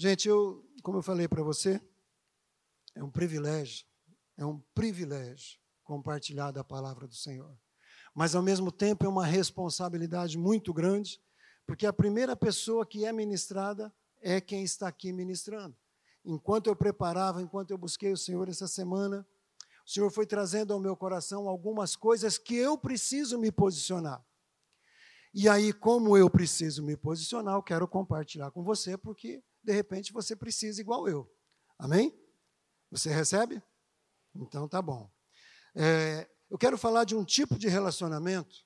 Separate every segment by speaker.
Speaker 1: Gente, eu, como eu falei para você, é um privilégio, é um privilégio compartilhar da palavra do Senhor. Mas, ao mesmo tempo, é uma responsabilidade muito grande, porque a primeira pessoa que é ministrada é quem está aqui ministrando. Enquanto eu preparava, enquanto eu busquei o Senhor essa semana, o Senhor foi trazendo ao meu coração algumas coisas que eu preciso me posicionar. E aí, como eu preciso me posicionar, eu quero compartilhar com você, porque de repente você precisa igual eu. Amém? Você recebe? Então tá bom. É, eu quero falar de um tipo de relacionamento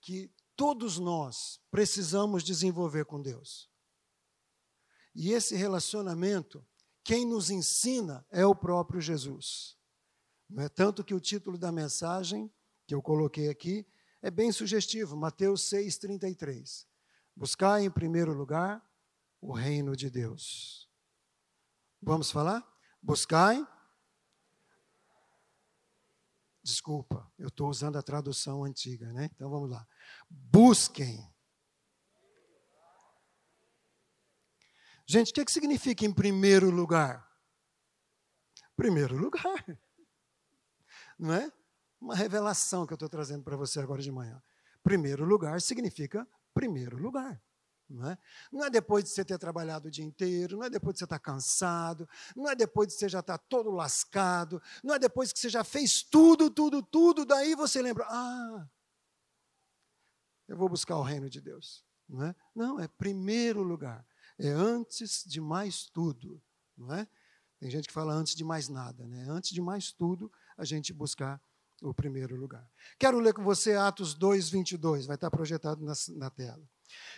Speaker 1: que todos nós precisamos desenvolver com Deus. E esse relacionamento, quem nos ensina é o próprio Jesus. Não é tanto que o título da mensagem que eu coloquei aqui é bem sugestivo, Mateus 6:33. Buscar em primeiro lugar o reino de Deus. Vamos falar? Buscai. Desculpa, eu estou usando a tradução antiga, né? Então vamos lá. Busquem. Gente, o que, é que significa em primeiro lugar? Primeiro lugar. Não é? Uma revelação que eu estou trazendo para você agora de manhã. Primeiro lugar significa primeiro lugar. Não é? não é depois de você ter trabalhado o dia inteiro, não é depois de você estar cansado, não é depois de você já estar todo lascado, não é depois que você já fez tudo, tudo, tudo, daí você lembra, ah, eu vou buscar o reino de Deus. Não é, não, é primeiro lugar, é antes de mais tudo. Não é? Tem gente que fala antes de mais nada, né? antes de mais tudo, a gente buscar o primeiro lugar. Quero ler com você Atos 2, 22, vai estar projetado na, na tela.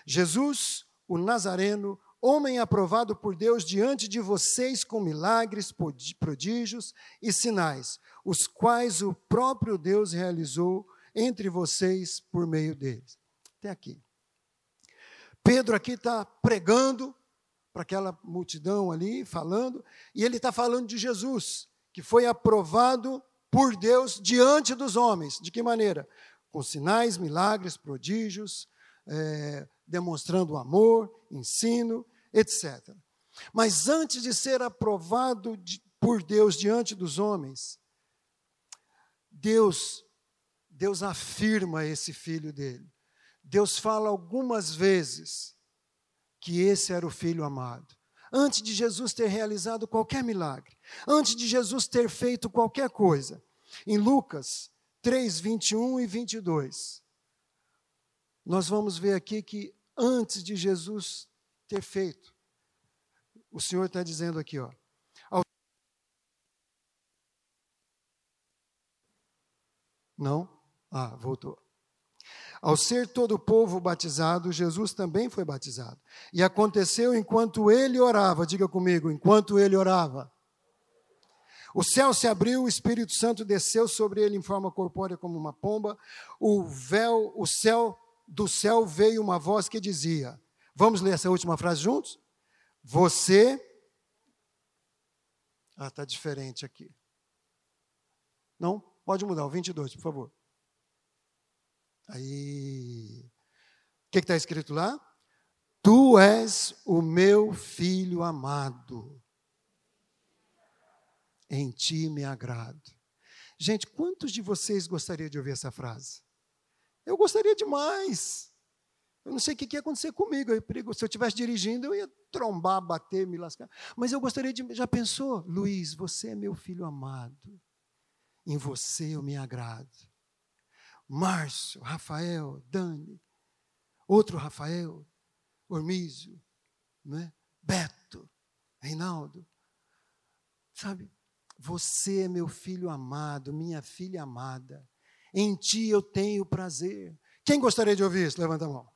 Speaker 1: Jesus, o Nazareno, homem aprovado por Deus diante de vocês com milagres, prodígios e sinais, os quais o próprio Deus realizou entre vocês por meio deles. Até aqui. Pedro aqui está pregando para aquela multidão ali, falando, e ele está falando de Jesus, que foi aprovado por Deus diante dos homens. De que maneira? Com sinais, milagres, prodígios, é, demonstrando amor, ensino, etc. Mas antes de ser aprovado de, por Deus diante dos homens, Deus, Deus afirma esse filho dele. Deus fala algumas vezes que esse era o filho amado. Antes de Jesus ter realizado qualquer milagre, antes de Jesus ter feito qualquer coisa. Em Lucas 3, 21 e 22, nós vamos ver aqui que antes de Jesus ter feito, o Senhor está dizendo aqui, ó. Ao... Não? Ah, voltou. Ao ser todo o povo batizado, Jesus também foi batizado. E aconteceu enquanto ele orava, diga comigo, enquanto ele orava. O céu se abriu, o Espírito Santo desceu sobre ele em forma corpórea como uma pomba. O véu, o céu do céu veio uma voz que dizia: Vamos ler essa última frase juntos? Você. Ah, está diferente aqui. Não? Pode mudar, o 22, por favor. Aí. O que está escrito lá? Tu és o meu filho amado. Em ti me agrado. Gente, quantos de vocês gostariam de ouvir essa frase? Eu gostaria demais. Eu não sei o que ia acontecer comigo. Eu, se eu estivesse dirigindo, eu ia trombar, bater, me lascar. Mas eu gostaria de. Já pensou? Luiz, você é meu filho amado. Em você eu me agrado. Márcio, Rafael, Dani, outro Rafael, Ormísio, né? Beto, Reinaldo. Sabe? Você é meu filho amado, minha filha amada. Em ti eu tenho prazer. Quem gostaria de ouvir isso? Levanta a mão.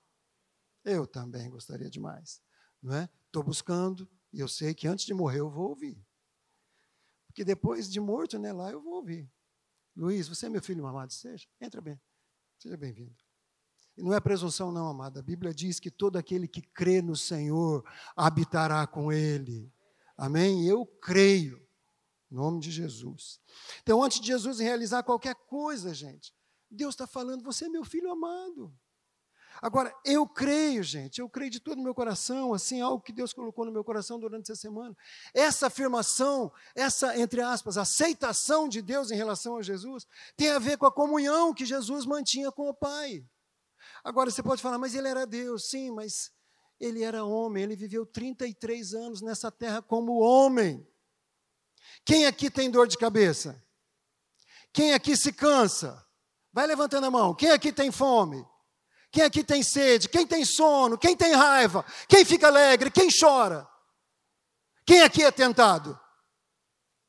Speaker 1: Eu também gostaria demais. Não é? Estou buscando e eu sei que antes de morrer eu vou ouvir. Porque depois de morto, né, lá eu vou ouvir. Luiz, você é meu filho amado? Seja, entra bem. Seja bem-vindo. E não é presunção, não, amada. A Bíblia diz que todo aquele que crê no Senhor habitará com Ele. Amém? Eu creio. Em nome de Jesus. Então, antes de Jesus realizar qualquer coisa, gente, Deus está falando: você é meu filho amado. Agora, eu creio, gente, eu creio de todo o meu coração, assim, algo que Deus colocou no meu coração durante essa semana. Essa afirmação, essa, entre aspas, aceitação de Deus em relação a Jesus, tem a ver com a comunhão que Jesus mantinha com o Pai. Agora, você pode falar, mas ele era Deus, sim, mas ele era homem, ele viveu 33 anos nessa terra como homem. Quem aqui tem dor de cabeça? Quem aqui se cansa? Vai levantando a mão. Quem aqui tem fome? Quem aqui tem sede? Quem tem sono? Quem tem raiva? Quem fica alegre? Quem chora? Quem aqui é tentado?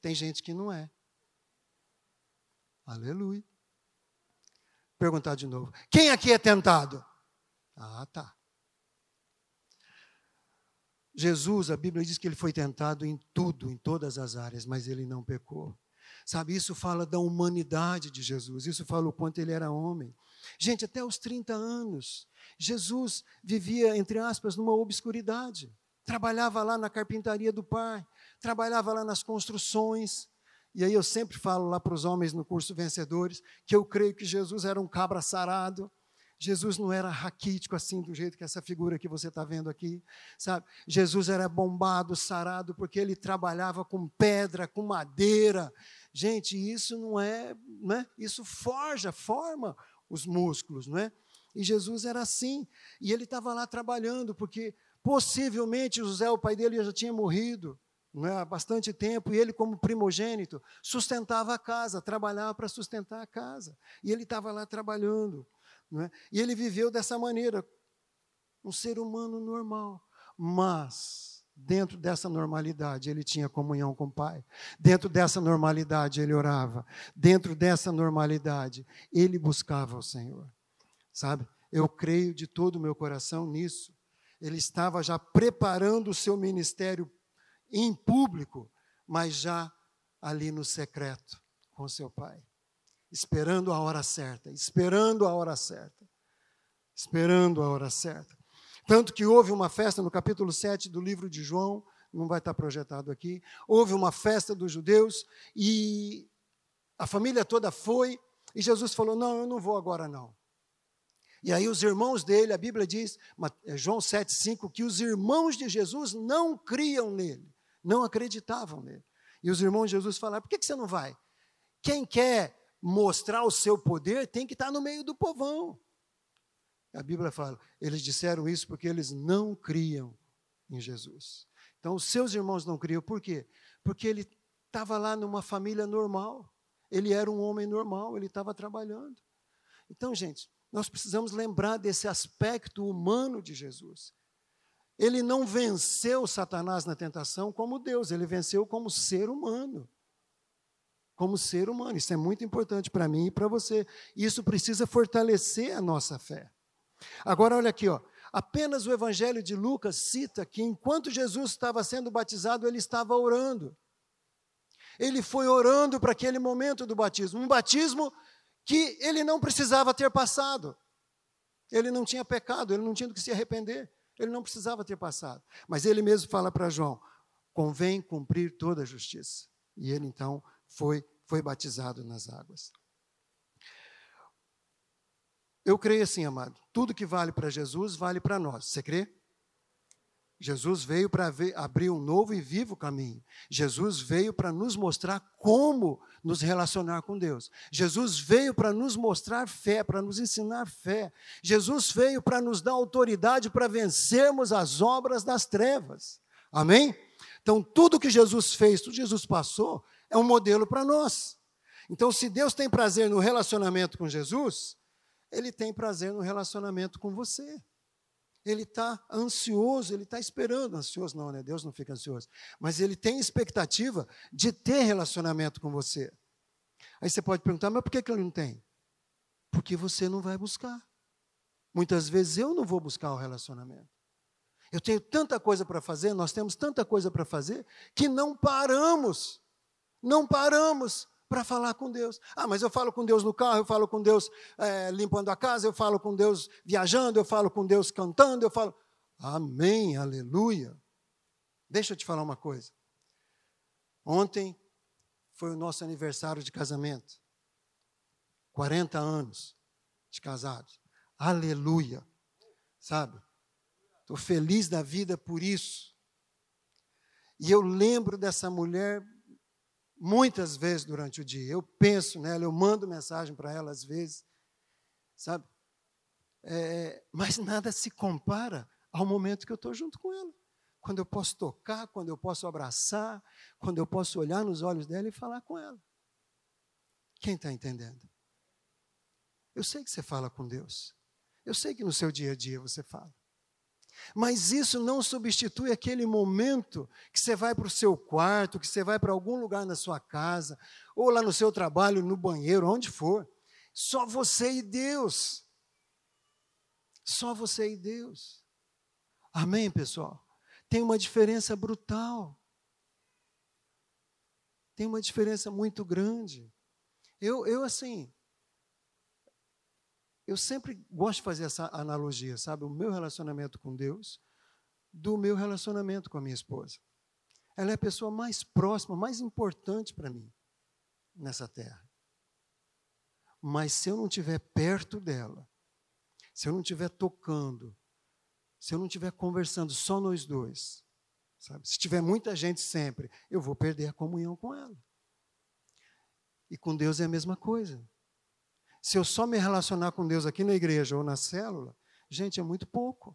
Speaker 1: Tem gente que não é. Aleluia. Perguntar de novo. Quem aqui é tentado? Ah, tá. Jesus, a Bíblia diz que ele foi tentado em tudo, em todas as áreas, mas ele não pecou. Sabe, isso fala da humanidade de Jesus, isso fala o quanto ele era homem. Gente, até os 30 anos, Jesus vivia, entre aspas, numa obscuridade. Trabalhava lá na carpintaria do pai, trabalhava lá nas construções. E aí eu sempre falo lá para os homens no curso Vencedores que eu creio que Jesus era um cabra sarado, Jesus não era raquítico assim, do jeito que essa figura que você está vendo aqui, sabe? Jesus era bombado, sarado, porque ele trabalhava com pedra, com madeira. Gente, isso não é, né? Isso forja, forma os músculos, não é? E Jesus era assim, e ele estava lá trabalhando, porque possivelmente José, o pai dele, já tinha morrido não é, há bastante tempo, e ele, como primogênito, sustentava a casa, trabalhava para sustentar a casa. E ele estava lá trabalhando. É? E ele viveu dessa maneira, um ser humano normal. Mas, dentro dessa normalidade, ele tinha comunhão com o Pai. Dentro dessa normalidade, ele orava. Dentro dessa normalidade, ele buscava o Senhor. Sabe? Eu creio de todo o meu coração nisso. Ele estava já preparando o seu ministério em público, mas já ali no secreto com seu Pai esperando a hora certa, esperando a hora certa, esperando a hora certa. Tanto que houve uma festa no capítulo 7 do livro de João, não vai estar projetado aqui. Houve uma festa dos judeus e a família toda foi e Jesus falou: Não, eu não vou agora não. E aí os irmãos dele, a Bíblia diz, é João 7,5, que os irmãos de Jesus não criam nele, não acreditavam nele. E os irmãos de Jesus falaram: Por que você não vai? Quem quer mostrar o seu poder, tem que estar no meio do povão. A Bíblia fala, eles disseram isso porque eles não criam em Jesus. Então, os seus irmãos não criam, por quê? Porque ele estava lá numa família normal, ele era um homem normal, ele estava trabalhando. Então, gente, nós precisamos lembrar desse aspecto humano de Jesus. Ele não venceu Satanás na tentação como Deus, ele venceu como ser humano como ser humano. Isso é muito importante para mim e para você. Isso precisa fortalecer a nossa fé. Agora, olha aqui, ó. apenas o Evangelho de Lucas cita que enquanto Jesus estava sendo batizado, ele estava orando. Ele foi orando para aquele momento do batismo, um batismo que ele não precisava ter passado. Ele não tinha pecado, ele não tinha do que se arrepender, ele não precisava ter passado. Mas ele mesmo fala para João: convém cumprir toda a justiça. E ele então foi, foi batizado nas águas. Eu creio assim, amado, tudo que vale para Jesus vale para nós. Você crê? Jesus veio para abrir um novo e vivo caminho. Jesus veio para nos mostrar como nos relacionar com Deus. Jesus veio para nos mostrar fé, para nos ensinar fé. Jesus veio para nos dar autoridade para vencermos as obras das trevas. Amém? Então, tudo que Jesus fez, tudo que Jesus passou, é um modelo para nós. Então, se Deus tem prazer no relacionamento com Jesus, Ele tem prazer no relacionamento com você. Ele está ansioso, ele está esperando, ansioso não, né? Deus não fica ansioso, mas ele tem expectativa de ter relacionamento com você. Aí você pode perguntar, mas por que, que ele não tem? Porque você não vai buscar. Muitas vezes eu não vou buscar o relacionamento. Eu tenho tanta coisa para fazer, nós temos tanta coisa para fazer, que não paramos não paramos para falar com Deus. Ah, mas eu falo com Deus no carro, eu falo com Deus é, limpando a casa, eu falo com Deus viajando, eu falo com Deus cantando, eu falo. Amém, aleluia. Deixa eu te falar uma coisa. Ontem foi o nosso aniversário de casamento. 40 anos de casados. Aleluia. sabe? Estou feliz da vida por isso. E eu lembro dessa mulher muitas vezes durante o dia. Eu penso nela, eu mando mensagem para ela às vezes, sabe? É, mas nada se compara ao momento que eu estou junto com ela. Quando eu posso tocar, quando eu posso abraçar, quando eu posso olhar nos olhos dela e falar com ela. Quem está entendendo? Eu sei que você fala com Deus. Eu sei que no seu dia a dia você fala. Mas isso não substitui aquele momento que você vai para o seu quarto, que você vai para algum lugar na sua casa, ou lá no seu trabalho, no banheiro, onde for. Só você e Deus. Só você e Deus. Amém, pessoal? Tem uma diferença brutal. Tem uma diferença muito grande. Eu, eu assim, eu sempre gosto de fazer essa analogia, sabe? O meu relacionamento com Deus, do meu relacionamento com a minha esposa. Ela é a pessoa mais próxima, mais importante para mim nessa terra. Mas se eu não estiver perto dela, se eu não estiver tocando, se eu não estiver conversando só nós dois, sabe? Se tiver muita gente sempre, eu vou perder a comunhão com ela. E com Deus é a mesma coisa. Se eu só me relacionar com Deus aqui na igreja ou na célula, gente, é muito pouco.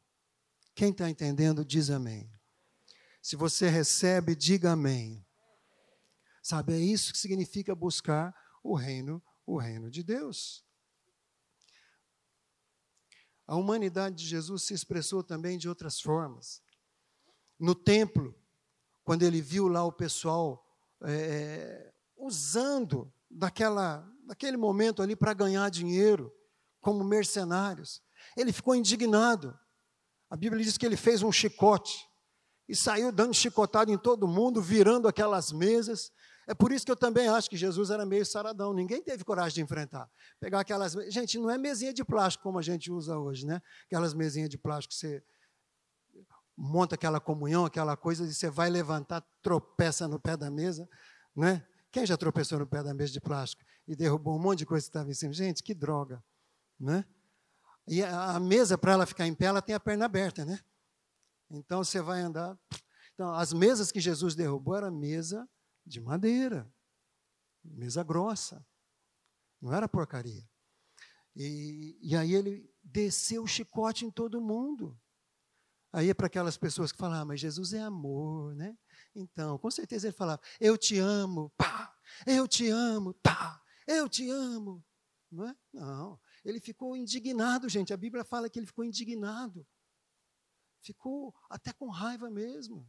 Speaker 1: Quem está entendendo, diz amém. Se você recebe, diga amém. Sabe, é isso que significa buscar o reino, o reino de Deus. A humanidade de Jesus se expressou também de outras formas. No templo, quando ele viu lá o pessoal é, usando daquela naquele momento ali para ganhar dinheiro, como mercenários. Ele ficou indignado. A Bíblia diz que ele fez um chicote e saiu dando chicotado em todo mundo, virando aquelas mesas. É por isso que eu também acho que Jesus era meio saradão. Ninguém teve coragem de enfrentar. Pegar aquelas. Gente, não é mesinha de plástico como a gente usa hoje, né? Aquelas mesinhas de plástico que você monta aquela comunhão, aquela coisa, e você vai levantar, tropeça no pé da mesa, né? Quem já tropeçou no pé da mesa de plástico e derrubou um monte de coisa que estava em cima? Gente, que droga, né? E a mesa, para ela ficar em pé, ela tem a perna aberta, né? Então você vai andar. Então, as mesas que Jesus derrubou era mesa de madeira, mesa grossa, não era porcaria. E, e aí ele desceu o chicote em todo mundo. Aí é para aquelas pessoas que falam, ah, mas Jesus é amor, né? Então, com certeza ele falava, eu te amo, pá, eu te amo, tá, eu te amo. Não é? Não. Ele ficou indignado, gente. A Bíblia fala que ele ficou indignado. Ficou até com raiva mesmo.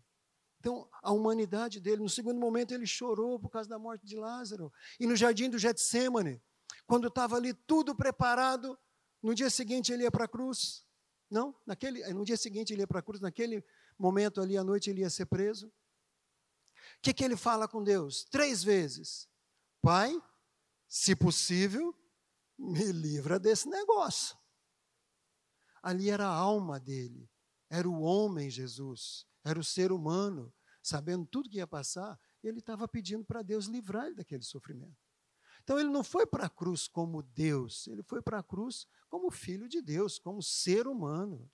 Speaker 1: Então, a humanidade dele, no segundo momento, ele chorou por causa da morte de Lázaro. E no jardim do Getsemane, quando estava ali tudo preparado, no dia seguinte ele ia para a cruz. Não, naquele, no dia seguinte ele ia para a cruz, naquele momento ali à noite ele ia ser preso que, que ele fala com Deus? Três vezes: Pai, se possível, me livra desse negócio. Ali era a alma dele, era o homem Jesus, era o ser humano, sabendo tudo que ia passar, ele estava pedindo para Deus livrar ele daquele sofrimento. Então ele não foi para a cruz como Deus, ele foi para a cruz como filho de Deus, como ser humano.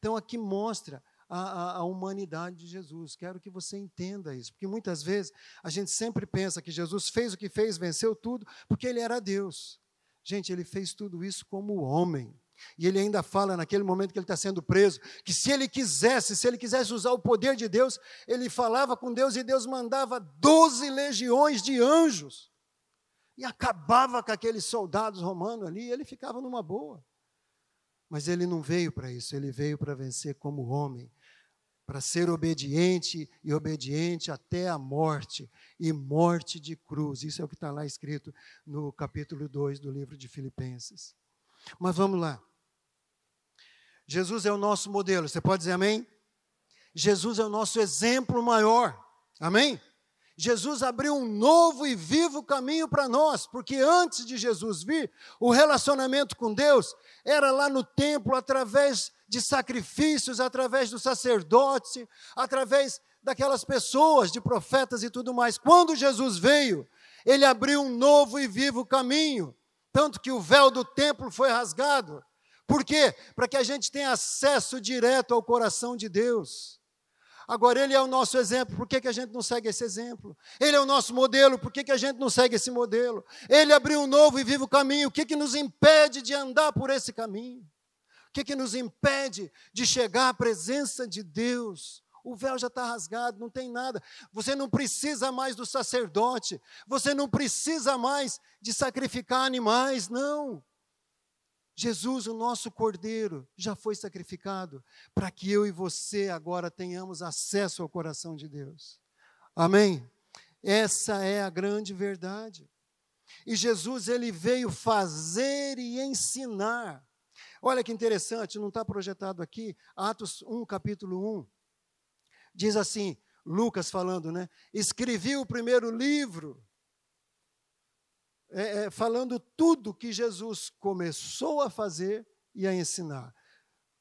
Speaker 1: Então aqui mostra a, a, humanidade de Jesus. Quero que você entenda isso, porque muitas vezes a gente sempre pensa que Jesus fez o que fez, venceu tudo, porque ele era Deus. Gente, ele fez tudo isso como homem. E ele ainda fala naquele momento que ele está sendo preso, que se ele quisesse, se ele quisesse usar o poder de Deus, ele falava com Deus e Deus mandava doze legiões de anjos. E acabava com aqueles soldados romanos ali, e ele ficava numa boa. Mas ele não veio para isso, ele veio para vencer como homem, para ser obediente e obediente até a morte, e morte de cruz. Isso é o que está lá escrito no capítulo 2 do livro de Filipenses. Mas vamos lá. Jesus é o nosso modelo, você pode dizer amém? Jesus é o nosso exemplo maior, amém? Jesus abriu um novo e vivo caminho para nós, porque antes de Jesus vir, o relacionamento com Deus era lá no templo, através de sacrifícios, através do sacerdote, através daquelas pessoas, de profetas e tudo mais. Quando Jesus veio, ele abriu um novo e vivo caminho, tanto que o véu do templo foi rasgado, Por quê? Para que a gente tenha acesso direto ao coração de Deus. Agora, Ele é o nosso exemplo, por que, que a gente não segue esse exemplo? Ele é o nosso modelo, por que, que a gente não segue esse modelo? Ele abriu um novo e vivo caminho, o que, que nos impede de andar por esse caminho? O que, que nos impede de chegar à presença de Deus? O véu já está rasgado, não tem nada. Você não precisa mais do sacerdote, você não precisa mais de sacrificar animais, não. Jesus, o nosso cordeiro, já foi sacrificado para que eu e você agora tenhamos acesso ao coração de Deus. Amém? Essa é a grande verdade. E Jesus, ele veio fazer e ensinar. Olha que interessante, não está projetado aqui, Atos 1, capítulo 1. Diz assim, Lucas falando, né? Escrevi o primeiro livro é, é, falando tudo que Jesus começou a fazer e a ensinar.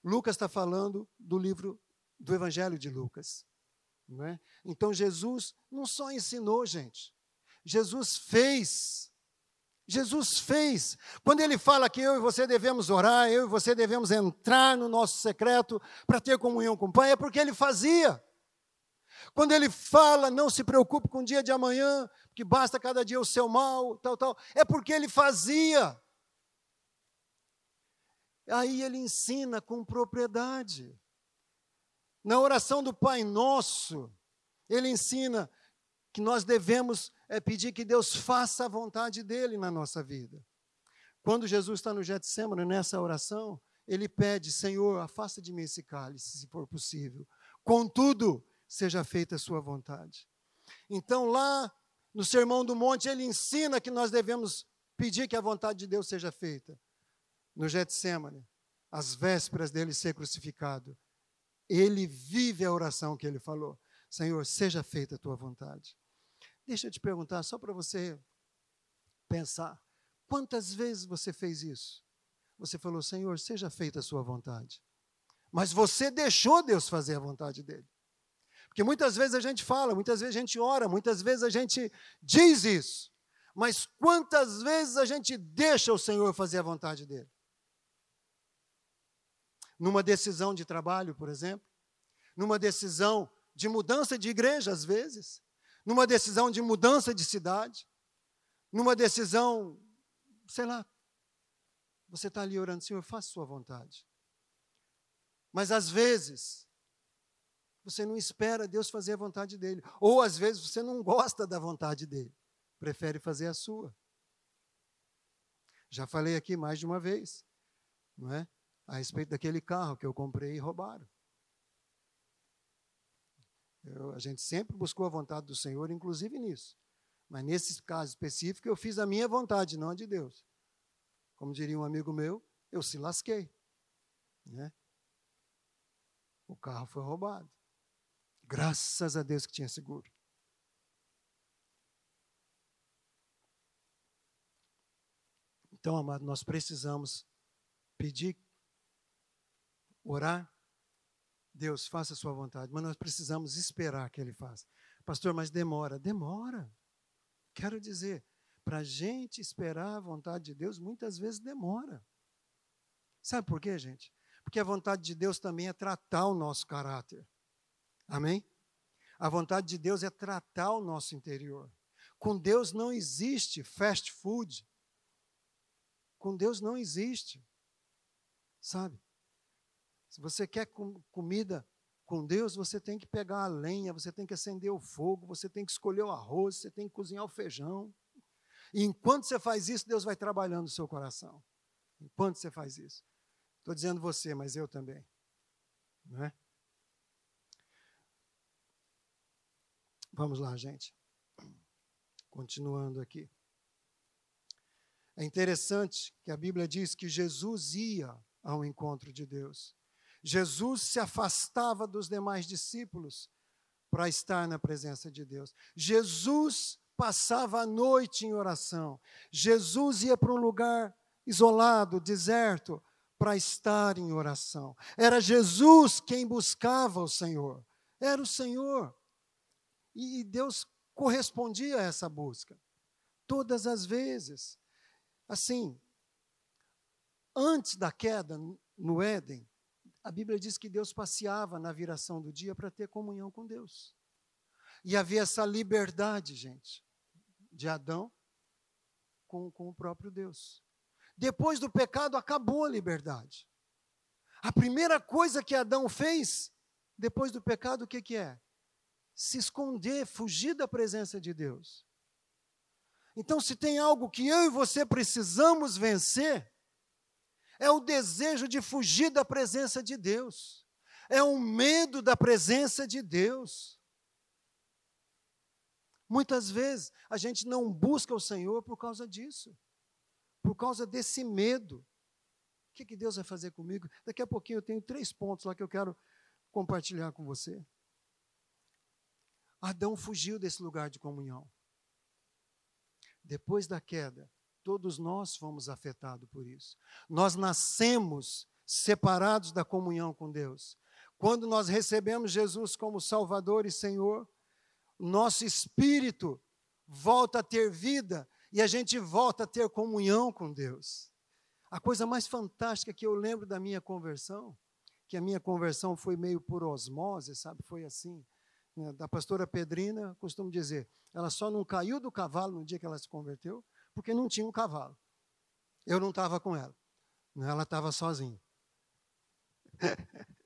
Speaker 1: Lucas está falando do livro do Evangelho de Lucas. Não é? Então Jesus não só ensinou, gente, Jesus fez. Jesus fez. Quando ele fala que eu e você devemos orar, eu e você devemos entrar no nosso secreto para ter comunhão com o Pai, é porque ele fazia. Quando ele fala, não se preocupe com o dia de amanhã, que basta cada dia o seu mal, tal, tal, é porque ele fazia. Aí ele ensina com propriedade. Na oração do Pai Nosso, ele ensina que nós devemos é, pedir que Deus faça a vontade dele na nossa vida. Quando Jesus está no Getsemane, nessa oração, ele pede, Senhor, afasta de mim esse cálice, se for possível. Contudo, seja feita a sua vontade. Então, lá no Sermão do Monte, ele ensina que nós devemos pedir que a vontade de Deus seja feita. No Getsemane, às vésperas dele ser crucificado, ele vive a oração que ele falou: Senhor, seja feita a tua vontade. Deixa eu te perguntar, só para você pensar: quantas vezes você fez isso? Você falou, Senhor, seja feita a sua vontade. Mas você deixou Deus fazer a vontade dele. Porque muitas vezes a gente fala, muitas vezes a gente ora, muitas vezes a gente diz isso. Mas quantas vezes a gente deixa o Senhor fazer a vontade dele? Numa decisão de trabalho, por exemplo, numa decisão de mudança de igreja, às vezes, numa decisão de mudança de cidade, numa decisão, sei lá, você está ali orando, Senhor, faça sua vontade. Mas às vezes, você não espera Deus fazer a vontade dele. Ou às vezes você não gosta da vontade dele, prefere fazer a sua. Já falei aqui mais de uma vez, não é? A respeito daquele carro que eu comprei e roubaram. Eu, a gente sempre buscou a vontade do Senhor, inclusive nisso. Mas nesse caso específico, eu fiz a minha vontade, não a de Deus. Como diria um amigo meu, eu se lasquei. Né? O carro foi roubado. Graças a Deus que tinha seguro. Então, amado, nós precisamos pedir, orar. Deus, faça a sua vontade, mas nós precisamos esperar que Ele faça. Pastor, mas demora. Demora. Quero dizer, para a gente esperar a vontade de Deus, muitas vezes demora. Sabe por quê, gente? Porque a vontade de Deus também é tratar o nosso caráter. Amém? A vontade de Deus é tratar o nosso interior. Com Deus não existe fast food. Com Deus não existe. Sabe? Se você quer com comida com Deus, você tem que pegar a lenha, você tem que acender o fogo, você tem que escolher o arroz, você tem que cozinhar o feijão. E enquanto você faz isso, Deus vai trabalhando no seu coração. Enquanto você faz isso. Estou dizendo você, mas eu também. Não é? Vamos lá, gente. Continuando aqui. É interessante que a Bíblia diz que Jesus ia ao encontro de Deus. Jesus se afastava dos demais discípulos para estar na presença de Deus. Jesus passava a noite em oração. Jesus ia para um lugar isolado, deserto, para estar em oração. Era Jesus quem buscava o Senhor. Era o Senhor. E Deus correspondia a essa busca. Todas as vezes. Assim, Antes da queda, no Éden, a Bíblia diz que Deus passeava na viração do dia para ter comunhão com Deus. E havia essa liberdade, gente, de Adão com, com o próprio Deus. Depois do pecado, acabou a liberdade. A primeira coisa que Adão fez, depois do pecado, o que, que é? Se esconder, fugir da presença de Deus. Então, se tem algo que eu e você precisamos vencer, é o desejo de fugir da presença de Deus, é o medo da presença de Deus. Muitas vezes a gente não busca o Senhor por causa disso, por causa desse medo. O que, que Deus vai fazer comigo? Daqui a pouquinho eu tenho três pontos lá que eu quero compartilhar com você. Adão fugiu desse lugar de comunhão. Depois da queda, Todos nós fomos afetados por isso. Nós nascemos separados da comunhão com Deus. Quando nós recebemos Jesus como Salvador e Senhor, nosso espírito volta a ter vida e a gente volta a ter comunhão com Deus. A coisa mais fantástica que eu lembro da minha conversão, que a minha conversão foi meio por osmose, sabe? Foi assim. Né? Da pastora Pedrina, costumo dizer, ela só não caiu do cavalo no dia que ela se converteu, porque não tinha um cavalo. Eu não estava com ela. Né? Ela estava sozinha.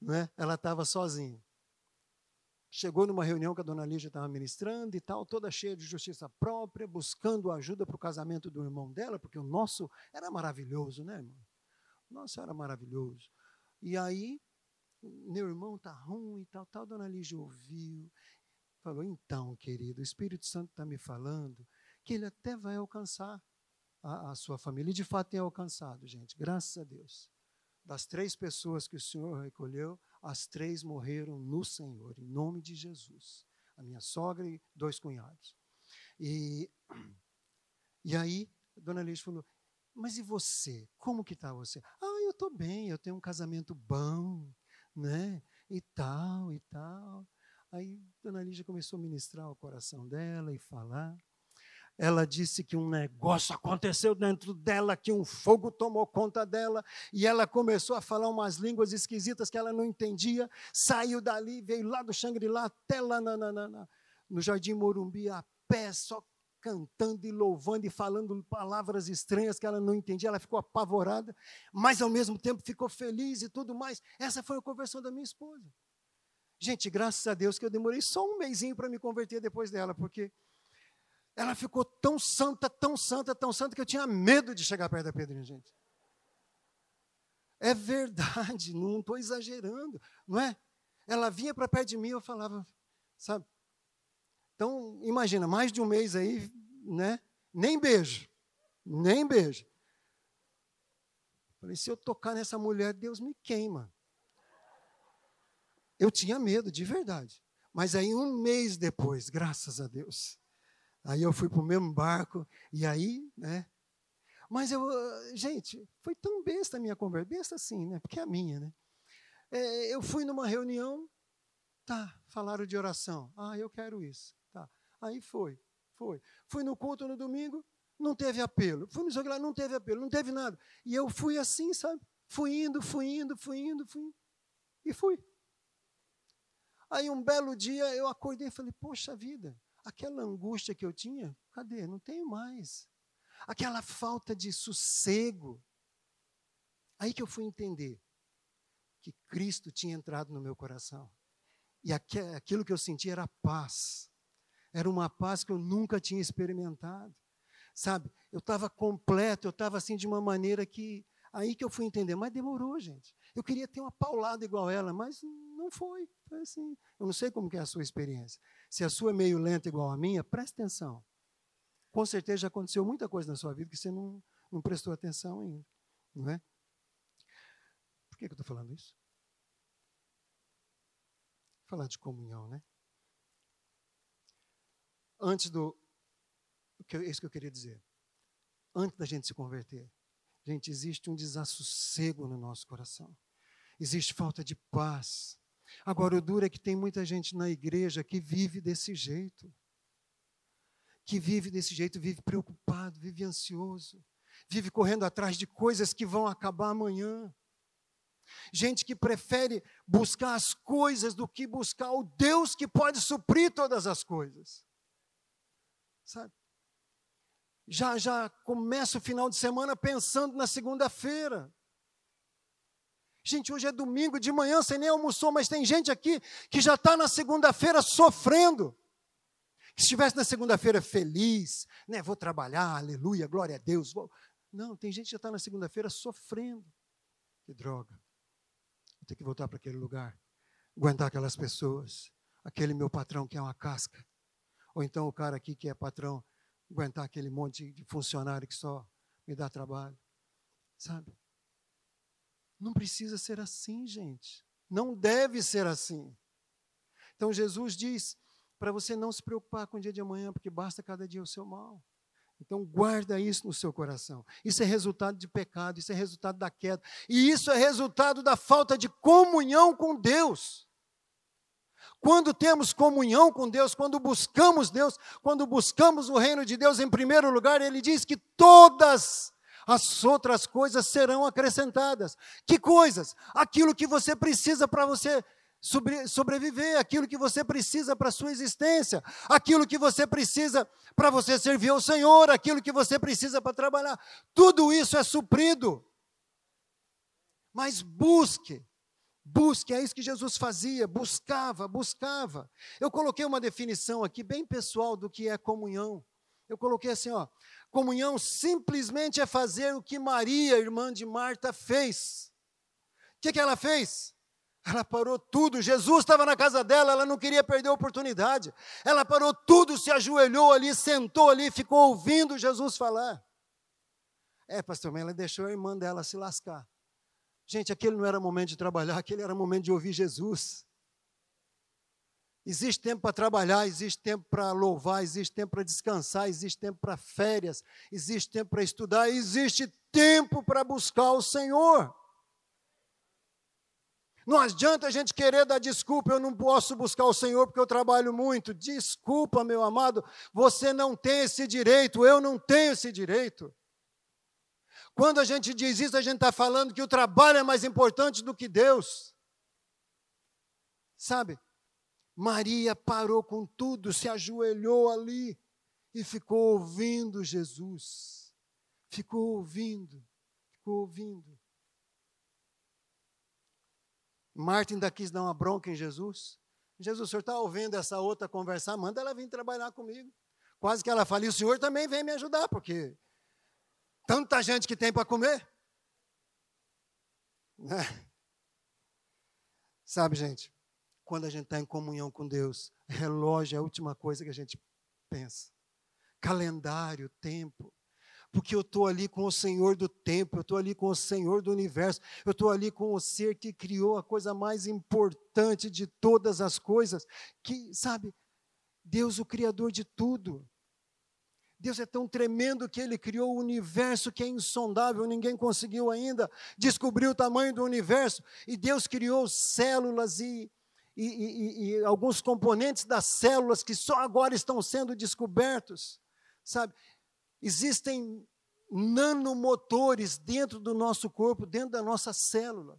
Speaker 1: né? Ela estava sozinha. Chegou numa reunião que a dona Lígia estava ministrando e tal, toda cheia de justiça própria, buscando ajuda para o casamento do irmão dela, porque o nosso era maravilhoso, né, irmão? O nosso era maravilhoso. E aí, meu irmão está ruim e tal, tal. Dona Lígia ouviu, falou: então, querido, o Espírito Santo está me falando que ele até vai alcançar a, a sua família. E de fato tem alcançado, gente, graças a Deus. Das três pessoas que o Senhor recolheu, as três morreram no Senhor, em nome de Jesus. A minha sogra e dois cunhados. E, e aí, dona Lígia falou, mas e você? Como que está você? Ah, eu estou bem, eu tenho um casamento bom, né? E tal, e tal. Aí, dona Lígia começou a ministrar o coração dela e falar ela disse que um negócio aconteceu dentro dela, que um fogo tomou conta dela, e ela começou a falar umas línguas esquisitas que ela não entendia, saiu dali, veio lá do Xangri-Lá até lá na, na, na, no Jardim Morumbi, a pé, só cantando e louvando e falando palavras estranhas que ela não entendia, ela ficou apavorada, mas ao mesmo tempo ficou feliz e tudo mais. Essa foi a conversão da minha esposa. Gente, graças a Deus que eu demorei só um mêsinho para me converter depois dela, porque ela ficou tão santa, tão santa, tão santa, que eu tinha medo de chegar perto da Pedrinha, gente. É verdade, não estou exagerando, não é? Ela vinha para perto de mim, eu falava, sabe? Então, imagina, mais de um mês aí, né? Nem beijo, nem beijo. Falei, se eu tocar nessa mulher, Deus me queima. Eu tinha medo, de verdade. Mas aí, um mês depois, graças a Deus, Aí eu fui para o mesmo barco, e aí, né? Mas eu, gente, foi tão besta a minha conversa, besta assim, né? Porque é a minha, né? É, eu fui numa reunião, tá, falaram de oração. Ah, eu quero isso. Aí foi, foi. Fui no culto no domingo, não teve apelo. Fui no jogo lá, não teve apelo, não teve nada. E eu fui assim, sabe? Fui indo, fui indo, fui indo, fui indo. E fui. Aí um belo dia eu acordei e falei, poxa vida, aquela angústia que eu tinha, cadê? Não tenho mais. Aquela falta de sossego. Aí que eu fui entender que Cristo tinha entrado no meu coração. E aquilo que eu sentia era paz. Era uma paz que eu nunca tinha experimentado. Sabe? Eu estava completo, eu estava assim de uma maneira que. Aí que eu fui entender. Mas demorou, gente. Eu queria ter uma paulada igual ela, mas não foi. Foi assim. Eu não sei como é a sua experiência. Se a sua é meio lenta igual a minha, preste atenção. Com certeza já aconteceu muita coisa na sua vida que você não, não prestou atenção ainda. Não é? Por que, que eu estou falando isso? Falar de comunhão, né? Antes do. Isso que eu queria dizer. Antes da gente se converter, gente, existe um desassossego no nosso coração. Existe falta de paz. Agora, o duro é que tem muita gente na igreja que vive desse jeito. Que vive desse jeito, vive preocupado, vive ansioso. vive correndo atrás de coisas que vão acabar amanhã. Gente que prefere buscar as coisas do que buscar o Deus que pode suprir todas as coisas. Sabe? Já já começa o final de semana pensando na segunda-feira. Gente, hoje é domingo de manhã, você nem almoçou, mas tem gente aqui que já está na segunda-feira sofrendo. Que estivesse na segunda-feira feliz, né? Vou trabalhar, aleluia, glória a Deus. Vou... Não, tem gente que já está na segunda-feira sofrendo. Que droga. Vou ter que voltar para aquele lugar, aguentar aquelas pessoas, aquele meu patrão que é uma casca. Ou então o cara aqui que é patrão, aguentar aquele monte de funcionário que só me dá trabalho. Sabe? Não precisa ser assim, gente. Não deve ser assim. Então Jesus diz para você não se preocupar com o dia de amanhã, porque basta cada dia o seu mal. Então guarda isso no seu coração. Isso é resultado de pecado, isso é resultado da queda, e isso é resultado da falta de comunhão com Deus. Quando temos comunhão com Deus, quando buscamos Deus, quando buscamos o reino de Deus em primeiro lugar, ele diz que todas as outras coisas serão acrescentadas. Que coisas? Aquilo que você precisa para você sobre, sobreviver, aquilo que você precisa para a sua existência, aquilo que você precisa para você servir ao Senhor, aquilo que você precisa para trabalhar. Tudo isso é suprido. Mas busque, busque, é isso que Jesus fazia, buscava, buscava. Eu coloquei uma definição aqui bem pessoal do que é comunhão. Eu coloquei assim, ó, Comunhão simplesmente é fazer o que Maria, irmã de Marta, fez. O que, que ela fez? Ela parou tudo. Jesus estava na casa dela, ela não queria perder a oportunidade. Ela parou tudo, se ajoelhou ali, sentou ali, ficou ouvindo Jesus falar. É, pastor, mas ela deixou a irmã dela se lascar. Gente, aquele não era momento de trabalhar, aquele era momento de ouvir Jesus. Existe tempo para trabalhar, existe tempo para louvar, existe tempo para descansar, existe tempo para férias, existe tempo para estudar, existe tempo para buscar o Senhor. Não adianta a gente querer dar desculpa, eu não posso buscar o Senhor porque eu trabalho muito. Desculpa, meu amado, você não tem esse direito, eu não tenho esse direito. Quando a gente diz isso, a gente está falando que o trabalho é mais importante do que Deus. Sabe? Maria parou com tudo, se ajoelhou ali e ficou ouvindo Jesus. Ficou ouvindo, ficou ouvindo. Marta ainda quis dar uma bronca em Jesus. Jesus, o senhor está ouvindo essa outra conversar? Manda ela vir trabalhar comigo. Quase que ela fala, e o senhor também vem me ajudar, porque tanta gente que tem para comer. Né? Sabe, gente, quando a gente está em comunhão com Deus. Relógio é a última coisa que a gente pensa. Calendário, tempo. Porque eu estou ali com o Senhor do tempo, eu estou ali com o Senhor do universo, eu estou ali com o ser que criou a coisa mais importante de todas as coisas, que, sabe, Deus, o Criador de tudo. Deus é tão tremendo que ele criou o universo que é insondável, ninguém conseguiu ainda descobrir o tamanho do universo. E Deus criou células e e, e, e, alguns componentes das células que só agora estão sendo descobertos, sabe? Existem nanomotores dentro do nosso corpo, dentro da nossa célula.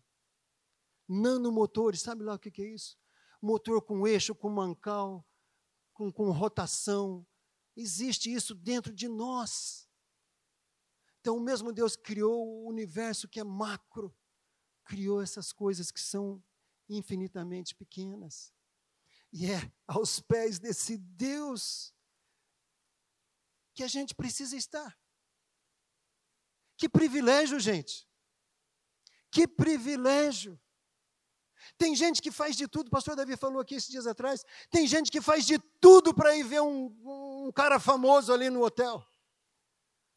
Speaker 1: Nanomotores, sabe lá o que é isso? Motor com eixo, com mancal, com, com rotação. Existe isso dentro de nós. Então, o mesmo Deus criou o universo que é macro, criou essas coisas que são infinitamente pequenas. E é aos pés desse Deus que a gente precisa estar. Que privilégio, gente. Que privilégio. Tem gente que faz de tudo, o pastor Davi falou aqui esses dias atrás. Tem gente que faz de tudo para ir ver um, um, cara famoso ali no hotel.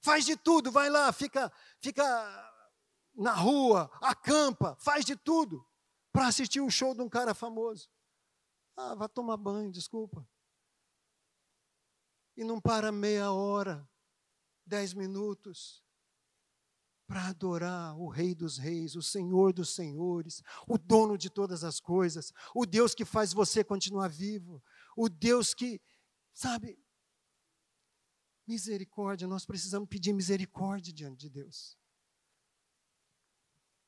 Speaker 1: Faz de tudo, vai lá, fica, fica na rua, acampa, faz de tudo para assistir um show de um cara famoso. Ah, vá tomar banho, desculpa. E não para meia hora, dez minutos, para adorar o Rei dos Reis, o Senhor dos Senhores, o dono de todas as coisas, o Deus que faz você continuar vivo, o Deus que, sabe, Misericórdia, nós precisamos pedir misericórdia diante de Deus.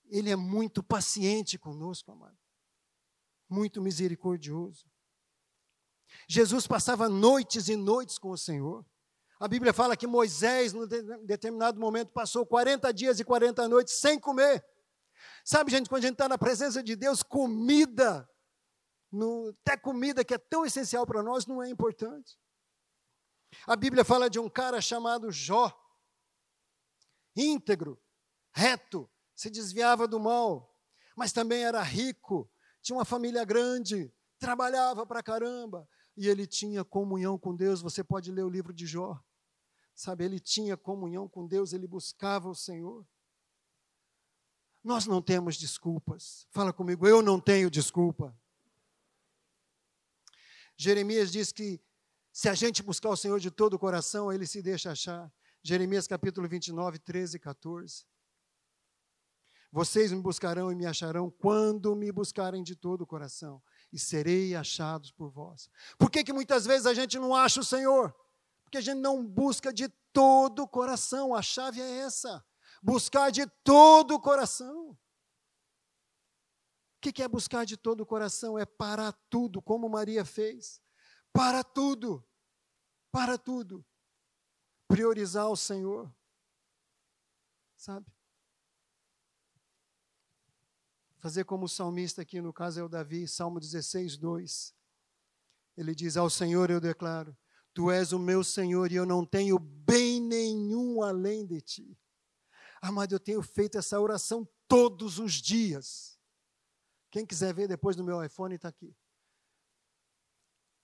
Speaker 1: Ele é muito paciente conosco, amado. Muito misericordioso. Jesus passava noites e noites com o Senhor. A Bíblia fala que Moisés, num determinado momento, passou 40 dias e 40 noites sem comer. Sabe, gente, quando a gente está na presença de Deus, comida, no, até comida que é tão essencial para nós, não é importante. A Bíblia fala de um cara chamado Jó, íntegro, reto, se desviava do mal, mas também era rico, tinha uma família grande, trabalhava para caramba, e ele tinha comunhão com Deus. Você pode ler o livro de Jó. Sabe, ele tinha comunhão com Deus, ele buscava o Senhor. Nós não temos desculpas. Fala comigo, eu não tenho desculpa. Jeremias diz que se a gente buscar o Senhor de todo o coração, ele se deixa achar. Jeremias capítulo 29, 13 e 14. Vocês me buscarão e me acharão quando me buscarem de todo o coração, e serei achados por vós. Por que, que muitas vezes a gente não acha o Senhor? Porque a gente não busca de todo o coração. A chave é essa: buscar de todo o coração. O que é buscar de todo o coração? É parar tudo, como Maria fez. Para tudo. Para tudo. Priorizar o Senhor. Sabe? Fazer como o salmista aqui, no caso é o Davi, Salmo 16, 2. Ele diz: Ao Senhor eu declaro, Tu és o meu Senhor e eu não tenho bem nenhum além de Ti. Amado, eu tenho feito essa oração todos os dias. Quem quiser ver depois no meu iPhone, está aqui.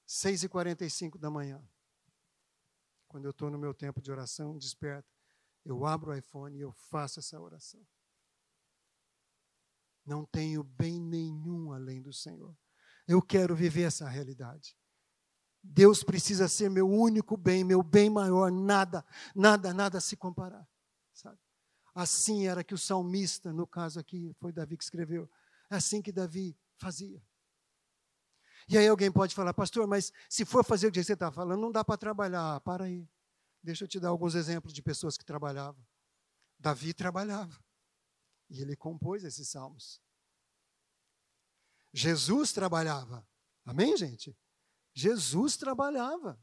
Speaker 1: 6h45 da manhã. Quando eu estou no meu tempo de oração, desperta, eu abro o iPhone e eu faço essa oração. Não tenho bem nenhum além do Senhor. Eu quero viver essa realidade. Deus precisa ser meu único bem, meu bem maior, nada, nada, nada se comparar. Sabe? Assim era que o salmista, no caso aqui, foi Davi que escreveu, é assim que Davi fazia. E aí alguém pode falar, pastor, mas se for fazer o que você está falando, não dá para trabalhar. Ah, para aí. Deixa eu te dar alguns exemplos de pessoas que trabalhavam. Davi trabalhava. E ele compôs esses salmos. Jesus trabalhava. Amém, gente? Jesus trabalhava.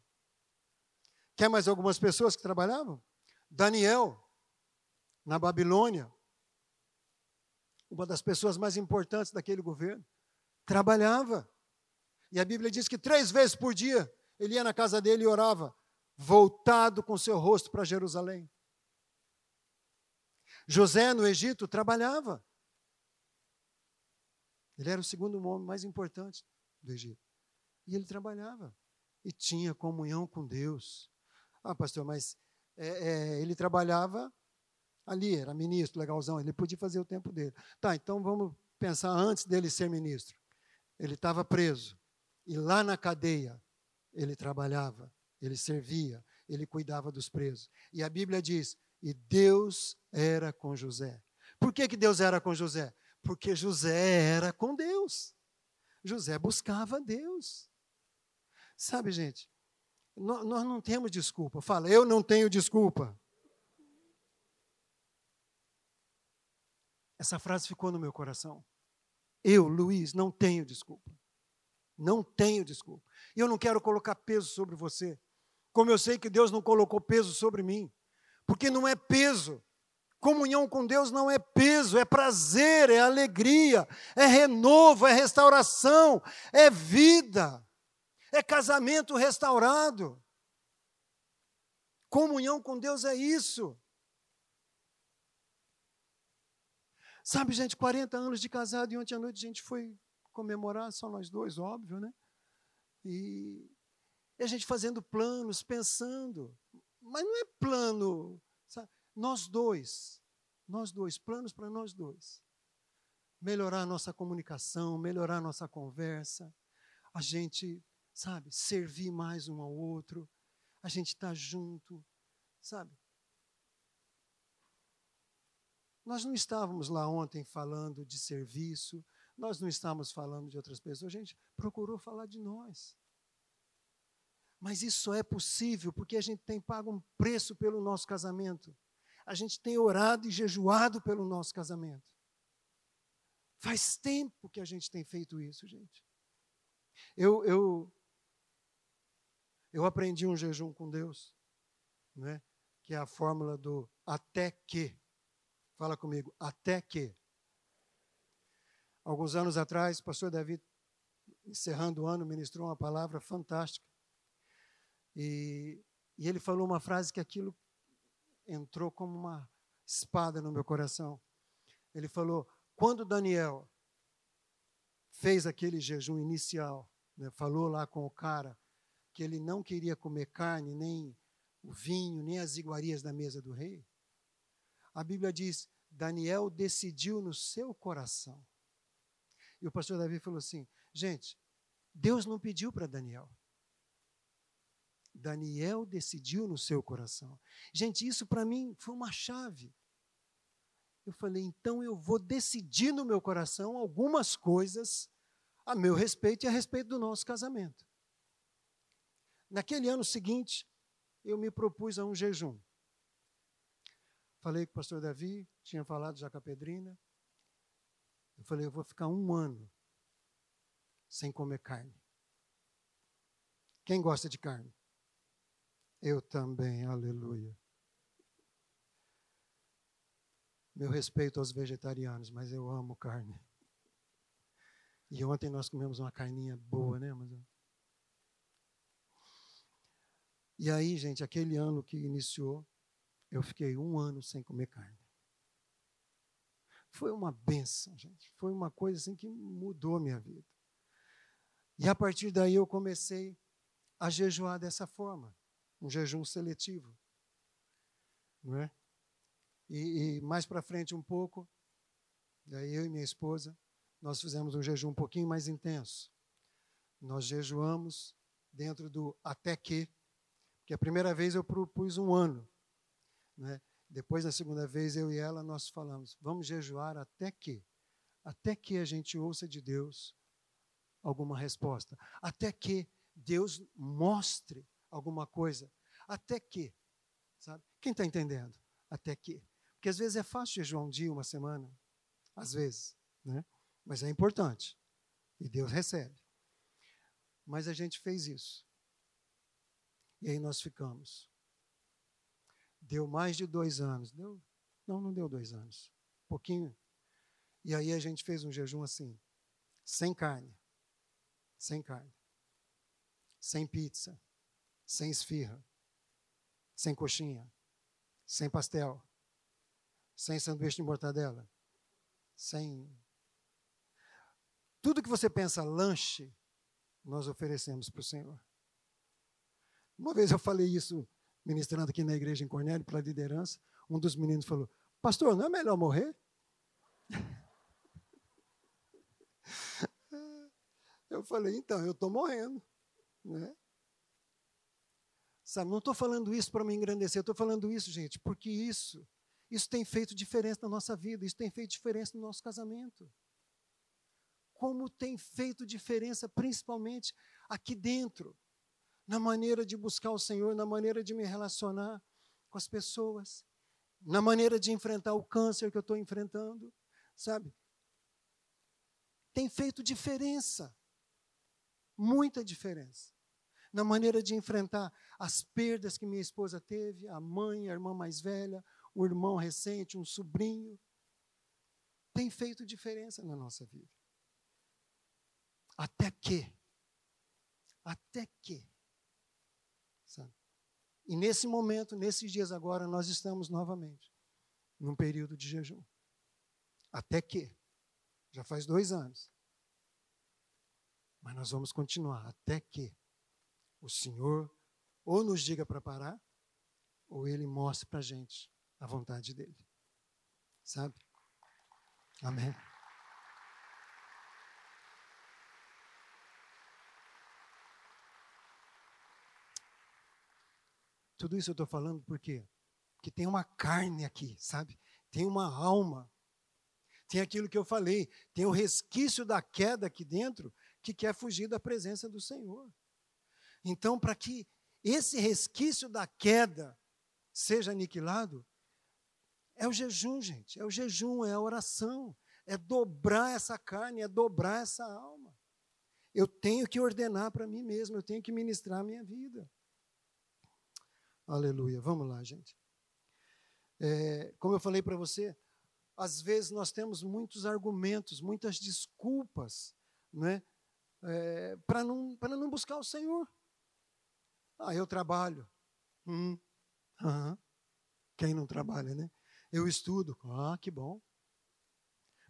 Speaker 1: Quer mais algumas pessoas que trabalhavam? Daniel, na Babilônia, uma das pessoas mais importantes daquele governo, trabalhava. E a Bíblia diz que três vezes por dia ele ia na casa dele e orava, voltado com seu rosto para Jerusalém. José, no Egito, trabalhava. Ele era o segundo homem mais importante do Egito. E ele trabalhava. E tinha comunhão com Deus. Ah, pastor, mas é, é, ele trabalhava ali, era ministro, legalzão, ele podia fazer o tempo dele. Tá, então vamos pensar antes dele ser ministro. Ele estava preso. E lá na cadeia, ele trabalhava, ele servia, ele cuidava dos presos. E a Bíblia diz: e Deus era com José. Por que, que Deus era com José? Porque José era com Deus. José buscava Deus. Sabe, gente, nós não temos desculpa. Fala, eu não tenho desculpa. Essa frase ficou no meu coração. Eu, Luiz, não tenho desculpa. Não tenho desculpa. E eu não quero colocar peso sobre você, como eu sei que Deus não colocou peso sobre mim, porque não é peso. Comunhão com Deus não é peso, é prazer, é alegria, é renovo, é restauração, é vida, é casamento restaurado. Comunhão com Deus é isso. Sabe, gente, 40 anos de casado e ontem à noite a gente foi comemorar, só nós dois, óbvio, né? E, e a gente fazendo planos, pensando. Mas não é plano, sabe? nós dois, nós dois, planos para nós dois. Melhorar a nossa comunicação, melhorar a nossa conversa, a gente, sabe, servir mais um ao outro, a gente estar tá junto, sabe? Nós não estávamos lá ontem falando de serviço, nós não estamos falando de outras pessoas, a gente procurou falar de nós. Mas isso é possível porque a gente tem pago um preço pelo nosso casamento. A gente tem orado e jejuado pelo nosso casamento. Faz tempo que a gente tem feito isso, gente. Eu, eu, eu aprendi um jejum com Deus, né? que é a fórmula do até que. Fala comigo, até que. Alguns anos atrás, o pastor Davi, encerrando o ano, ministrou uma palavra fantástica. E, e ele falou uma frase que aquilo entrou como uma espada no meu coração. Ele falou: quando Daniel fez aquele jejum inicial, né, falou lá com o cara que ele não queria comer carne, nem o vinho, nem as iguarias da mesa do rei, a Bíblia diz: Daniel decidiu no seu coração. E o pastor Davi falou assim: gente, Deus não pediu para Daniel. Daniel decidiu no seu coração. Gente, isso para mim foi uma chave. Eu falei, então eu vou decidir no meu coração algumas coisas a meu respeito e a respeito do nosso casamento. Naquele ano seguinte, eu me propus a um jejum. Falei com o pastor Davi, tinha falado já com a Pedrina. Eu falei, eu vou ficar um ano sem comer carne. Quem gosta de carne? Eu também, aleluia. Meu respeito aos vegetarianos, mas eu amo carne. E ontem nós comemos uma carninha boa, né? Mas... E aí, gente, aquele ano que iniciou, eu fiquei um ano sem comer carne. Foi uma benção, gente. Foi uma coisa assim que mudou minha vida. E a partir daí eu comecei a jejuar dessa forma um jejum seletivo. Não é? E, e mais para frente um pouco, daí eu e minha esposa, nós fizemos um jejum um pouquinho mais intenso. Nós jejuamos dentro do até que, que a primeira vez eu propus um ano. Né? Depois, na segunda vez, eu e ela, nós falamos, vamos jejuar até que, até que a gente ouça de Deus alguma resposta, até que Deus mostre alguma coisa. Até que, sabe? Quem está entendendo? Até que. Porque às vezes é fácil jejuar um dia, uma semana. Às vezes, né? Mas é importante. E Deus recebe. Mas a gente fez isso. E aí nós ficamos. Deu mais de dois anos. Deu? Não, não deu dois anos. Pouquinho. E aí a gente fez um jejum assim, sem carne. Sem carne. Sem pizza sem esfirra, sem coxinha, sem pastel, sem sanduíche de mortadela, sem. Tudo que você pensa lanche, nós oferecemos para o Senhor. Uma vez eu falei isso ministrando aqui na igreja em Cornélio para a liderança. Um dos meninos falou: Pastor, não é melhor morrer? Eu falei: Então, eu estou morrendo. Né? Sabe, não estou falando isso para me engrandecer, estou falando isso, gente, porque isso, isso tem feito diferença na nossa vida, isso tem feito diferença no nosso casamento. Como tem feito diferença, principalmente aqui dentro, na maneira de buscar o Senhor, na maneira de me relacionar com as pessoas, na maneira de enfrentar o câncer que eu estou enfrentando, sabe? Tem feito diferença, muita diferença na maneira de enfrentar as perdas que minha esposa teve, a mãe, a irmã mais velha, o irmão recente, um sobrinho. Tem feito diferença na nossa vida. Até que, até que, sabe? E nesse momento, nesses dias agora, nós estamos novamente num período de jejum. Até que, já faz dois anos. Mas nós vamos continuar até que o Senhor ou nos diga para parar, ou Ele mostre para a gente a vontade dEle. Sabe? Amém. Tudo isso eu estou falando por quê? Porque tem uma carne aqui, sabe? Tem uma alma. Tem aquilo que eu falei, tem o resquício da queda aqui dentro que quer fugir da presença do Senhor. Então, para que esse resquício da queda seja aniquilado, é o jejum, gente. É o jejum, é a oração. É dobrar essa carne, é dobrar essa alma. Eu tenho que ordenar para mim mesmo, eu tenho que ministrar a minha vida. Aleluia. Vamos lá, gente. É, como eu falei para você, às vezes nós temos muitos argumentos, muitas desculpas, né, é, para não, não buscar o Senhor. Ah, eu trabalho. Hum. Quem não trabalha, né? Eu estudo. Ah, que bom.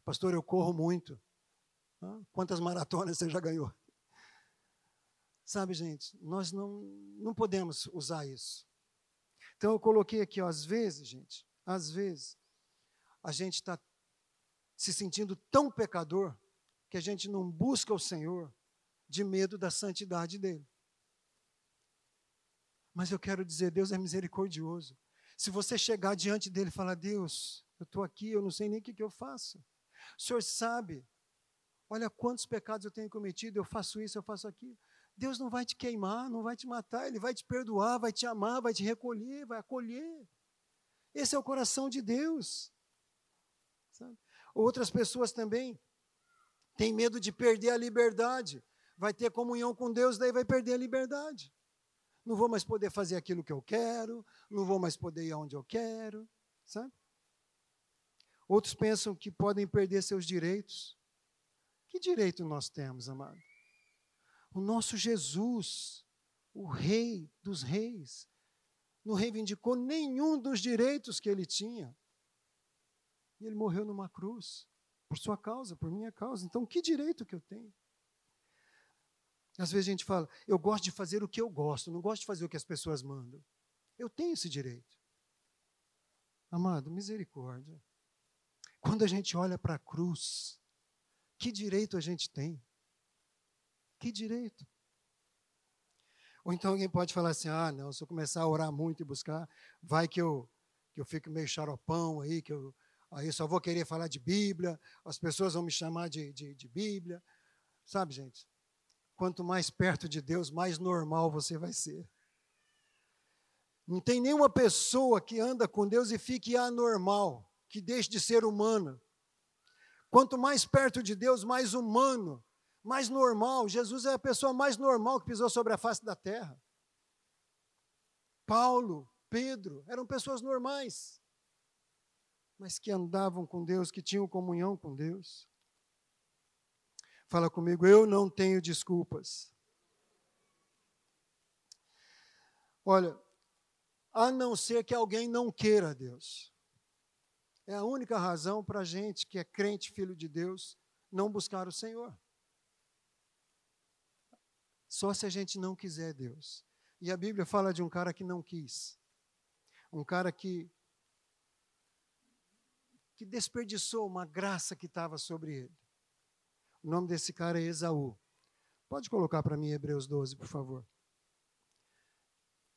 Speaker 1: Pastor, eu corro muito. Ah, quantas maratonas você já ganhou? Sabe, gente, nós não, não podemos usar isso. Então eu coloquei aqui, ó, às vezes, gente, às vezes, a gente está se sentindo tão pecador que a gente não busca o Senhor de medo da santidade dele. Mas eu quero dizer, Deus é misericordioso. Se você chegar diante dele e falar, Deus, eu estou aqui, eu não sei nem o que, que eu faço. O Senhor sabe, olha quantos pecados eu tenho cometido, eu faço isso, eu faço aquilo. Deus não vai te queimar, não vai te matar, Ele vai te perdoar, vai te amar, vai te recolher, vai acolher. Esse é o coração de Deus. Sabe? Outras pessoas também têm medo de perder a liberdade. Vai ter comunhão com Deus, daí vai perder a liberdade. Não vou mais poder fazer aquilo que eu quero, não vou mais poder ir aonde eu quero, sabe? Outros pensam que podem perder seus direitos. Que direito nós temos, amado? O nosso Jesus, o Rei dos Reis, não reivindicou nenhum dos direitos que ele tinha. E ele morreu numa cruz, por sua causa, por minha causa. Então, que direito que eu tenho? Às vezes a gente fala, eu gosto de fazer o que eu gosto, não gosto de fazer o que as pessoas mandam. Eu tenho esse direito. Amado, misericórdia. Quando a gente olha para a cruz, que direito a gente tem? Que direito? Ou então alguém pode falar assim: ah, não, se eu começar a orar muito e buscar, vai que eu, que eu fico meio xaropão aí, que eu aí só vou querer falar de Bíblia, as pessoas vão me chamar de, de, de Bíblia. Sabe, gente? Quanto mais perto de Deus, mais normal você vai ser. Não tem nenhuma pessoa que anda com Deus e fique anormal, que deixe de ser humana. Quanto mais perto de Deus, mais humano mais normal. Jesus é a pessoa mais normal que pisou sobre a face da terra. Paulo, Pedro, eram pessoas normais, mas que andavam com Deus, que tinham comunhão com Deus. Fala comigo, eu não tenho desculpas. Olha, a não ser que alguém não queira Deus. É a única razão para a gente que é crente, filho de Deus, não buscar o Senhor. Só se a gente não quiser Deus. E a Bíblia fala de um cara que não quis. Um cara que que desperdiçou uma graça que estava sobre ele. O nome desse cara é Esaú. Pode colocar para mim Hebreus 12, por favor.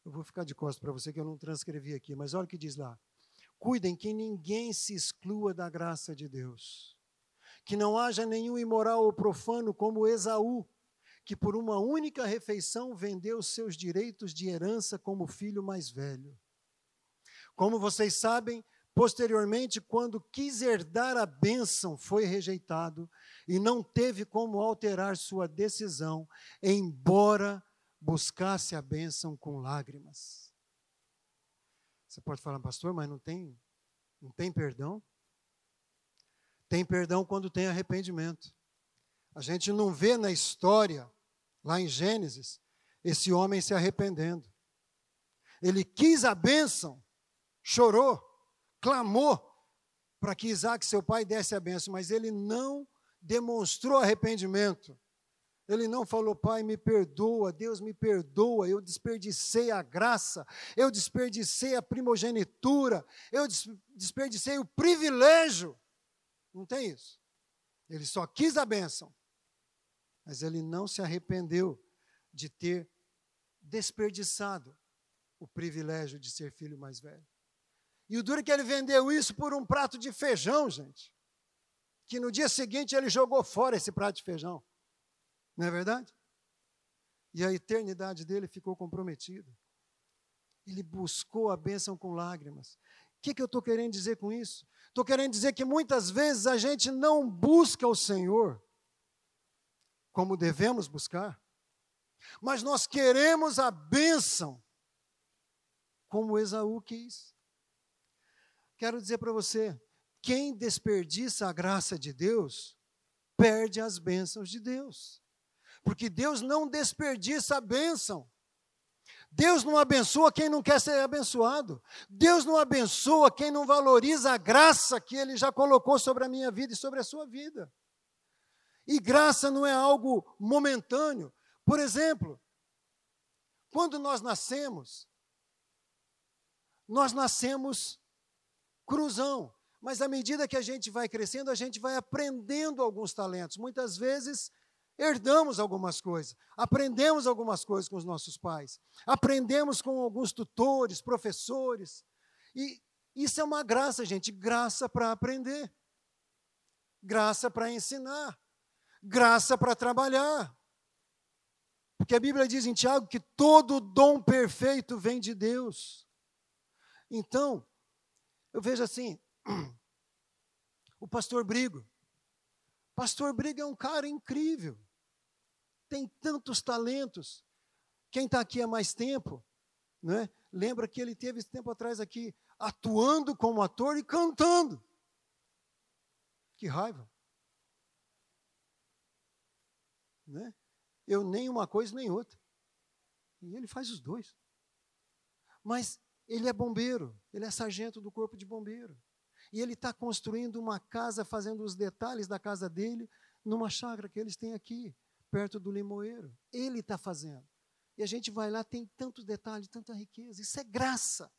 Speaker 1: Eu vou ficar de costas para você que eu não transcrevi aqui, mas olha o que diz lá. Cuidem que ninguém se exclua da graça de Deus. Que não haja nenhum imoral ou profano como Esaú, que por uma única refeição vendeu seus direitos de herança como filho mais velho. Como vocês sabem, posteriormente, quando quis herdar a bênção, foi rejeitado e não teve como alterar sua decisão, embora buscasse a bênção com lágrimas. Você pode falar, pastor, mas não tem, não tem perdão? Tem perdão quando tem arrependimento. A gente não vê na história, lá em Gênesis, esse homem se arrependendo. Ele quis a bênção, chorou, clamou para que Isaac, seu pai, desse a bênção, mas ele não demonstrou arrependimento. Ele não falou, Pai, me perdoa, Deus me perdoa, eu desperdicei a graça, eu desperdicei a primogenitura, eu desperdicei o privilégio. Não tem isso. Ele só quis a bênção mas ele não se arrependeu de ter desperdiçado o privilégio de ser filho mais velho. E o duro é que ele vendeu isso por um prato de feijão, gente. Que no dia seguinte ele jogou fora esse prato de feijão. Não é verdade? e a eternidade dele ficou comprometida. Ele buscou a bênção com lágrimas. O que, que eu estou querendo dizer com isso? Estou querendo dizer que muitas vezes a gente não busca o Senhor como devemos buscar, mas nós queremos a bênção como Esaú quis. Quero dizer para você, quem desperdiça a graça de Deus, perde as bênçãos de Deus. Porque Deus não desperdiça a bênção. Deus não abençoa quem não quer ser abençoado. Deus não abençoa quem não valoriza a graça que Ele já colocou sobre a minha vida e sobre a sua vida. E graça não é algo momentâneo. Por exemplo, quando nós nascemos, nós nascemos cruzão, mas à medida que a gente vai crescendo, a gente vai aprendendo alguns talentos. Muitas vezes herdamos algumas coisas, aprendemos algumas coisas com os nossos pais, aprendemos com alguns tutores, professores. E isso é uma graça, gente, graça para aprender, graça para ensinar, graça para trabalhar. Porque a Bíblia diz em Tiago que todo dom perfeito vem de Deus. Então, eu vejo assim, o pastor Brigo. Pastor Brigo é um cara incrível. Tem tantos talentos. Quem está aqui há mais tempo, né? lembra que ele teve esse tempo atrás aqui atuando como ator e cantando. Que raiva. Né? Eu nem uma coisa nem outra. E ele faz os dois. Mas ele é bombeiro, ele é sargento do corpo de bombeiro. E ele está construindo uma casa, fazendo os detalhes da casa dele, numa chácara que eles têm aqui, perto do limoeiro. Ele está fazendo. E a gente vai lá, tem tantos detalhes, tanta riqueza. Isso é graça.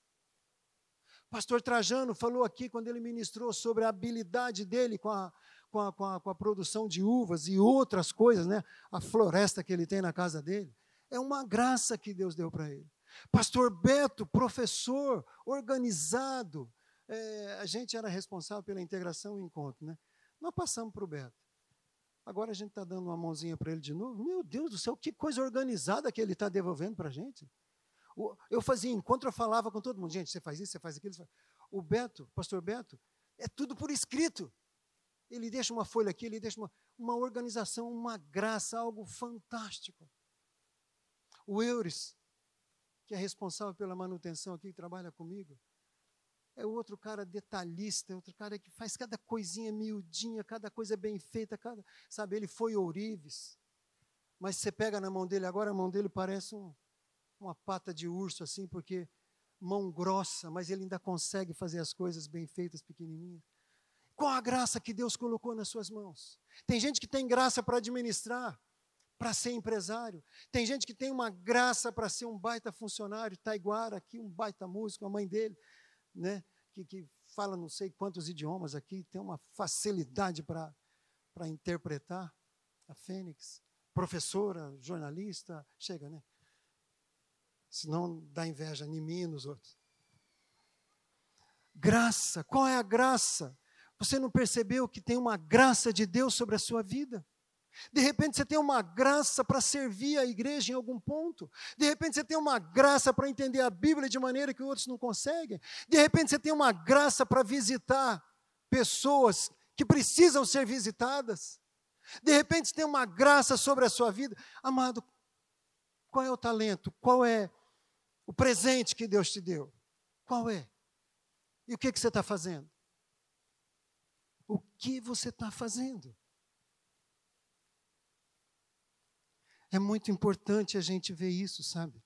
Speaker 1: pastor Trajano falou aqui, quando ele ministrou sobre a habilidade dele com a, com a, com a, com a produção de uvas e outras coisas, né? a floresta que ele tem na casa dele. É uma graça que Deus deu para ele. Pastor Beto, professor, organizado. É, a gente era responsável pela integração e encontro, né? Nós passamos para o Beto. Agora a gente está dando uma mãozinha para ele de novo. Meu Deus do céu, que coisa organizada que ele está devolvendo para a gente. Eu fazia encontro, eu falava com todo mundo, gente, você faz isso, você faz aquilo. O Beto, pastor Beto, é tudo por escrito. Ele deixa uma folha aqui, ele deixa uma, uma organização, uma graça, algo fantástico. O Eures, que é responsável pela manutenção aqui, que trabalha comigo, é outro cara detalhista, é outro cara que faz cada coisinha miudinha, cada coisa bem feita, cada, sabe, ele foi ourives. Mas você pega na mão dele agora, a mão dele parece um, uma pata de urso assim, porque mão grossa, mas ele ainda consegue fazer as coisas bem feitas, pequenininhas. Qual a graça que Deus colocou nas suas mãos? Tem gente que tem graça para administrar, para ser empresário. Tem gente que tem uma graça para ser um baita funcionário, Taiguara aqui, um baita músico, a mãe dele, né, que, que fala não sei quantos idiomas aqui, tem uma facilidade para interpretar. A Fênix, professora, jornalista, chega, né? Senão dá inveja em mim e nos outros. Graça, qual é a graça? Você não percebeu que tem uma graça de Deus sobre a sua vida? De repente você tem uma graça para servir a igreja em algum ponto. De repente você tem uma graça para entender a Bíblia de maneira que outros não conseguem. De repente você tem uma graça para visitar pessoas que precisam ser visitadas. De repente você tem uma graça sobre a sua vida. Amado, qual é o talento? Qual é o presente que Deus te deu? Qual é? E o que, que você está fazendo? O que você está fazendo? É muito importante a gente ver isso, sabe?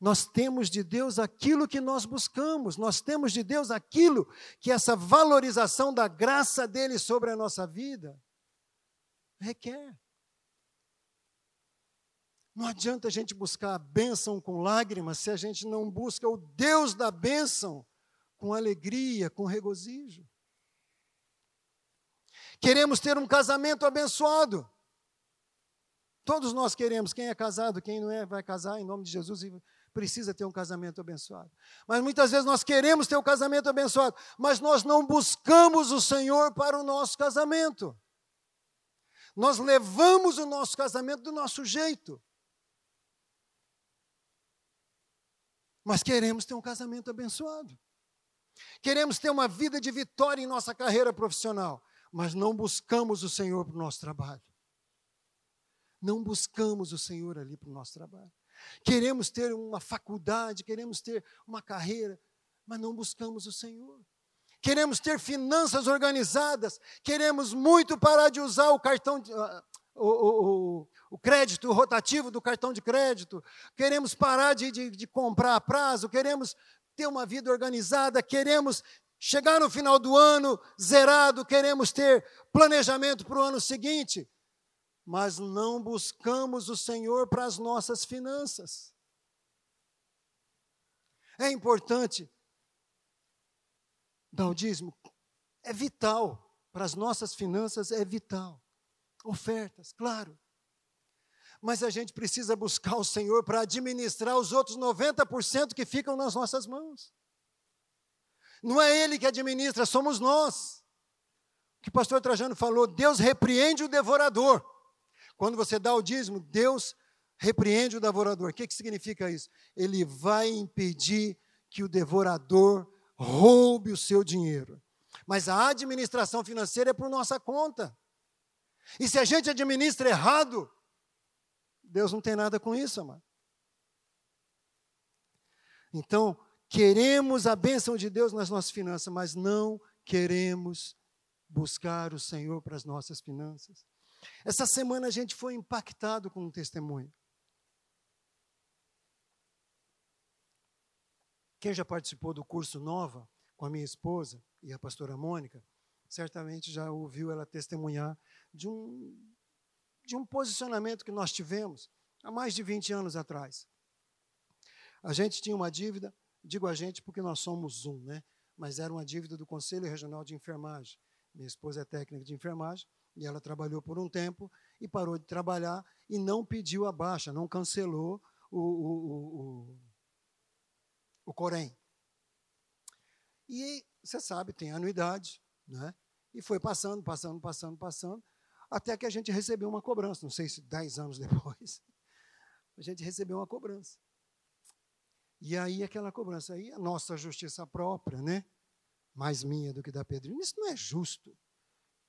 Speaker 1: Nós temos de Deus aquilo que nós buscamos, nós temos de Deus aquilo que essa valorização da graça dele sobre a nossa vida requer. Não adianta a gente buscar a bênção com lágrimas se a gente não busca o Deus da bênção com alegria, com regozijo. Queremos ter um casamento abençoado. Todos nós queremos, quem é casado, quem não é, vai casar em nome de Jesus e precisa ter um casamento abençoado. Mas muitas vezes nós queremos ter um casamento abençoado, mas nós não buscamos o Senhor para o nosso casamento. Nós levamos o nosso casamento do nosso jeito. mas queremos ter um casamento abençoado. Queremos ter uma vida de vitória em nossa carreira profissional, mas não buscamos o Senhor para o nosso trabalho. Não buscamos o Senhor ali para o nosso trabalho. Queremos ter uma faculdade, queremos ter uma carreira, mas não buscamos o Senhor. Queremos ter finanças organizadas, queremos muito parar de usar o cartão, de, uh, o, o, o, crédito rotativo do cartão de crédito, queremos parar de, de, de comprar a prazo, queremos ter uma vida organizada, queremos chegar no final do ano zerado, queremos ter planejamento para o ano seguinte, mas não buscamos o Senhor para as nossas finanças. É importante dar o dízimo, é vital para as nossas finanças, é vital. Ofertas, claro. Mas a gente precisa buscar o Senhor para administrar os outros 90% que ficam nas nossas mãos. Não é Ele que administra, somos nós. O que o pastor Trajano falou, Deus repreende o devorador. Quando você dá o dízimo, Deus repreende o devorador. O que, que significa isso? Ele vai impedir que o devorador roube o seu dinheiro. Mas a administração financeira é por nossa conta. E se a gente administra errado, Deus não tem nada com isso, amado. Então, queremos a bênção de Deus nas nossas finanças, mas não queremos buscar o Senhor para as nossas finanças. Essa semana a gente foi impactado com um testemunho. Quem já participou do curso Nova com a minha esposa e a pastora Mônica, certamente já ouviu ela testemunhar de um de um posicionamento que nós tivemos há mais de 20 anos atrás. A gente tinha uma dívida, digo a gente porque nós somos um, né? Mas era uma dívida do Conselho Regional de Enfermagem. Minha esposa é técnica de enfermagem e ela trabalhou por um tempo e parou de trabalhar e não pediu a baixa, não cancelou o, o, o, o Corém. E você sabe, tem anuidade, né? E foi passando, passando, passando, passando até que a gente recebeu uma cobrança, não sei se dez anos depois, a gente recebeu uma cobrança. E aí aquela cobrança aí, a nossa justiça própria, né? Mais minha do que da Pedrinho, isso não é justo. O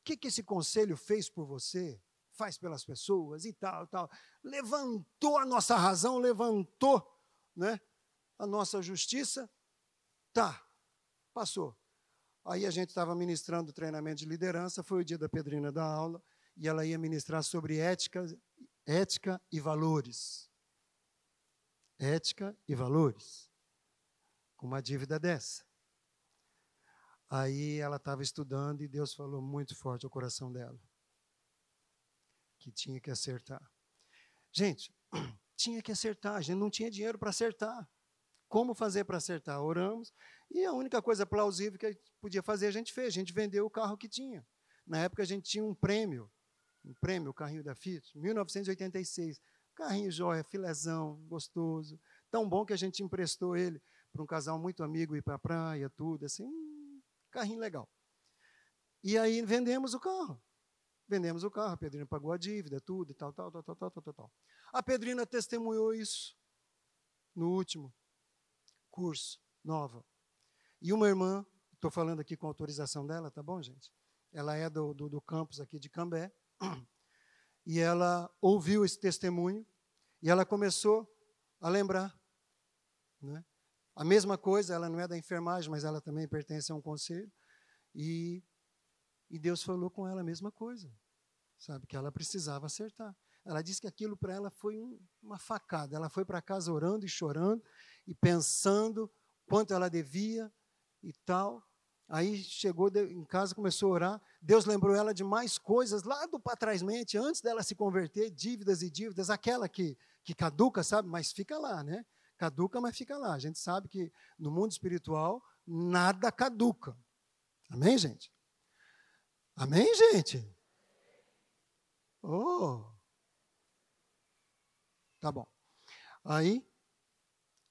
Speaker 1: que, que esse conselho fez por você? Faz pelas pessoas e tal, tal. Levantou a nossa razão, levantou né, a nossa justiça. Tá, passou. Aí a gente estava ministrando treinamento de liderança, foi o dia da Pedrina da aula e ela ia ministrar sobre ética, ética e valores. Ética e valores. Com uma dívida dessa. Aí ela estava estudando e Deus falou muito forte ao coração dela. Que tinha que acertar. Gente, tinha que acertar. A gente não tinha dinheiro para acertar. Como fazer para acertar? Oramos. E a única coisa plausível que podia fazer, a gente fez. A gente vendeu o carro que tinha. Na época, a gente tinha um prêmio um prêmio, o carrinho da Fiat, 1986. Carrinho jóia, filezão, gostoso. Tão bom que a gente emprestou ele para um casal muito amigo ir para a praia, tudo, assim, carrinho legal. E aí vendemos o carro. Vendemos o carro, a Pedrina pagou a dívida, tudo, e tal, tal, tal, tal, tal, tal, tal. A Pedrina testemunhou isso no último curso, nova. E uma irmã, estou falando aqui com autorização dela, tá bom, gente? Ela é do, do, do campus aqui de Cambé, e ela ouviu esse testemunho e ela começou a lembrar. Né? A mesma coisa, ela não é da enfermagem, mas ela também pertence a um conselho. E, e Deus falou com ela a mesma coisa, sabe? Que ela precisava acertar. Ela disse que aquilo para ela foi um, uma facada. Ela foi para casa orando e chorando e pensando quanto ela devia e tal. Aí chegou em casa, começou a orar. Deus lembrou ela de mais coisas lá do para trás mente, antes dela se converter, dívidas e dívidas, aquela que, que caduca, sabe? Mas fica lá, né? Caduca, mas fica lá. A gente sabe que no mundo espiritual nada caduca. Amém, gente? Amém, gente? Oh! Tá bom. Aí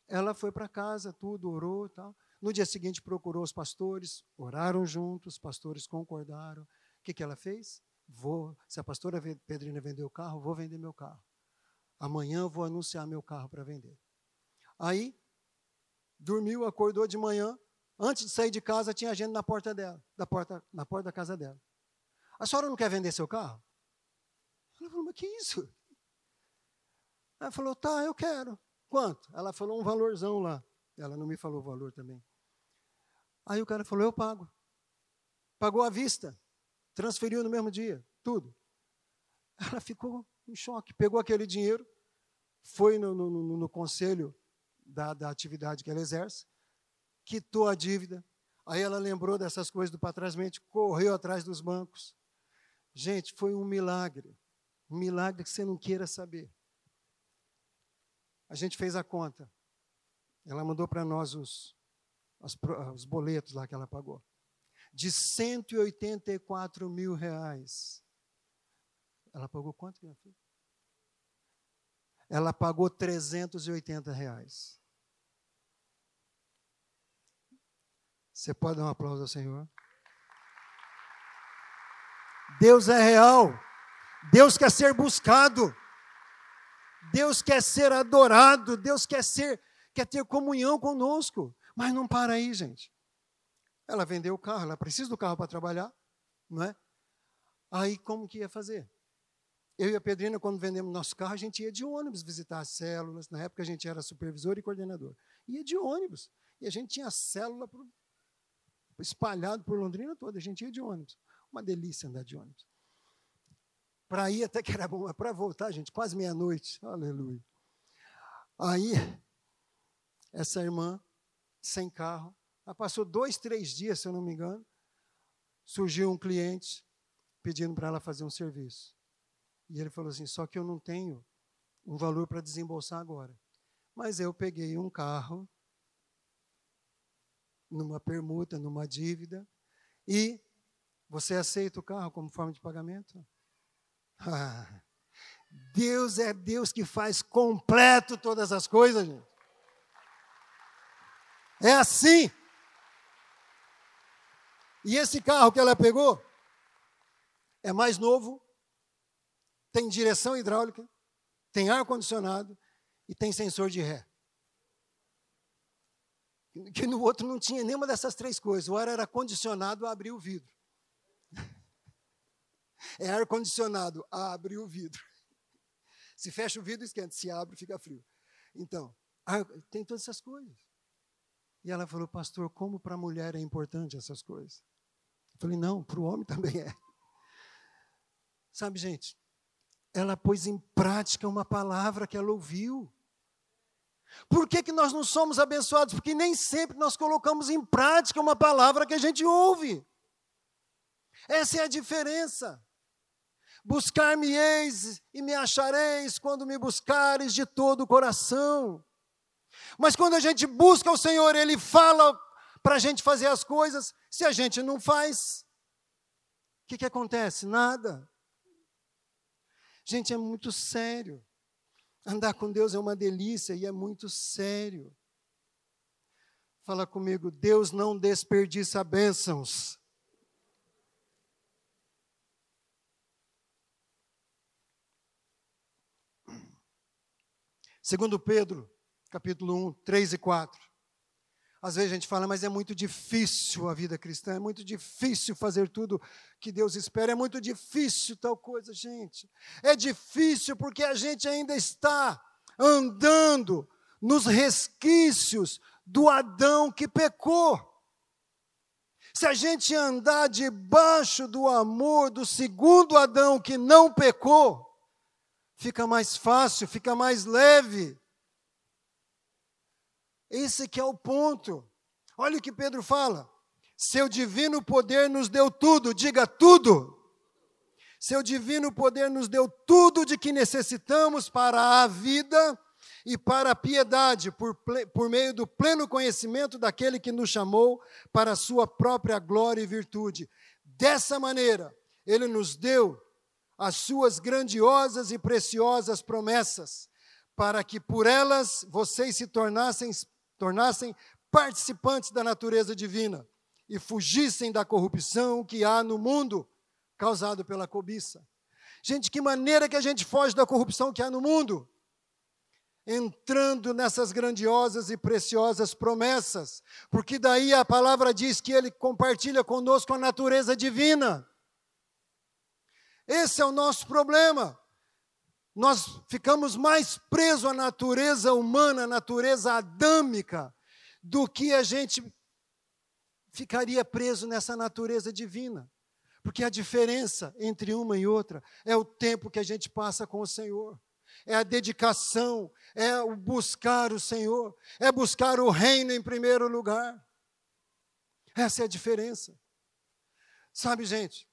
Speaker 1: ela foi para casa, tudo, orou e tal. No dia seguinte, procurou os pastores, oraram juntos, os pastores concordaram. O que, que ela fez? Vou, se a pastora Pedrina vendeu o carro, vou vender meu carro. Amanhã vou anunciar meu carro para vender. Aí, dormiu, acordou de manhã, antes de sair de casa, tinha gente na porta dela, da porta, na porta da casa dela. A senhora não quer vender seu carro? Ela falou, mas que isso? Ela falou, tá, eu quero. Quanto? Ela falou um valorzão lá. Ela não me falou o valor também. Aí o cara falou, eu pago. Pagou à vista. Transferiu no mesmo dia, tudo. Ela ficou em choque, pegou aquele dinheiro, foi no, no, no, no conselho da, da atividade que ela exerce, quitou a dívida, aí ela lembrou dessas coisas do patrasmente, correu atrás dos bancos. Gente, foi um milagre. Um milagre que você não queira saber. A gente fez a conta. Ela mandou para nós os, os, os boletos lá que ela pagou de 184 mil reais. Ela pagou quanto, minha filha? Ela pagou 380 reais. Você pode dar um aplauso ao Senhor? Deus é real. Deus quer ser buscado. Deus quer ser adorado. Deus quer ser, quer ter comunhão conosco. Mas não para aí, gente. Ela vendeu o carro, ela precisa do carro para trabalhar, não é? Aí como que ia fazer? Eu e a Pedrina, quando vendemos nosso carro, a gente ia de ônibus visitar as células. Na época a gente era supervisor e coordenador. Ia de ônibus. E a gente tinha célula por, espalhado por Londrina toda. A gente ia de ônibus. Uma delícia andar de ônibus. Para ir até que era bom, mas para voltar, gente, quase meia-noite. Aleluia. Aí, essa irmã, sem carro, ela passou dois, três dias, se eu não me engano, surgiu um cliente pedindo para ela fazer um serviço. E ele falou assim: só que eu não tenho um valor para desembolsar agora. Mas eu peguei um carro, numa permuta, numa dívida, e você aceita o carro como forma de pagamento? Ah, Deus é Deus que faz completo todas as coisas, gente. É assim. E esse carro que ela pegou é mais novo, tem direção hidráulica, tem ar-condicionado e tem sensor de ré. Que no outro não tinha nenhuma dessas três coisas. O ar era condicionado a abrir o vidro. É ar-condicionado a abrir o vidro. Se fecha o vidro, esquenta. Se abre, fica frio. Então, tem todas essas coisas. E ela falou, pastor, como para a mulher é importante essas coisas? Eu falei, não, para o homem também é. Sabe, gente, ela pôs em prática uma palavra que ela ouviu. Por que, que nós não somos abençoados? Porque nem sempre nós colocamos em prática uma palavra que a gente ouve. Essa é a diferença. Buscar-me-eis e me achareis quando me buscares de todo o coração. Mas quando a gente busca o Senhor, Ele fala para a gente fazer as coisas, se a gente não faz, o que, que acontece? Nada. Gente, é muito sério. Andar com Deus é uma delícia e é muito sério. Fala comigo, Deus não desperdiça bênçãos. Segundo Pedro, capítulo 1, 3 e 4. Às vezes a gente fala, mas é muito difícil a vida cristã, é muito difícil fazer tudo que Deus espera, é muito difícil tal coisa, gente. É difícil porque a gente ainda está andando nos resquícios do Adão que pecou. Se a gente andar debaixo do amor do segundo Adão que não pecou, fica mais fácil, fica mais leve. Esse que é o ponto. Olha o que Pedro fala. Seu divino poder nos deu tudo, diga tudo. Seu divino poder nos deu tudo de que necessitamos para a vida e para a piedade, por, por meio do pleno conhecimento daquele que nos chamou para a sua própria glória e virtude. Dessa maneira, ele nos deu as suas grandiosas e preciosas promessas, para que por elas vocês se tornassem tornassem participantes da natureza divina e fugissem da corrupção que há no mundo causado pela cobiça. Gente, que maneira que a gente foge da corrupção que há no mundo? entrando nessas grandiosas e preciosas promessas, porque daí a palavra diz que ele compartilha conosco a natureza divina. Esse é o nosso problema. Nós ficamos mais presos à natureza humana, à natureza adâmica, do que a gente ficaria preso nessa natureza divina. Porque a diferença entre uma e outra é o tempo que a gente passa com o Senhor, é a dedicação, é o buscar o Senhor, é buscar o reino em primeiro lugar. Essa é a diferença. Sabe, gente,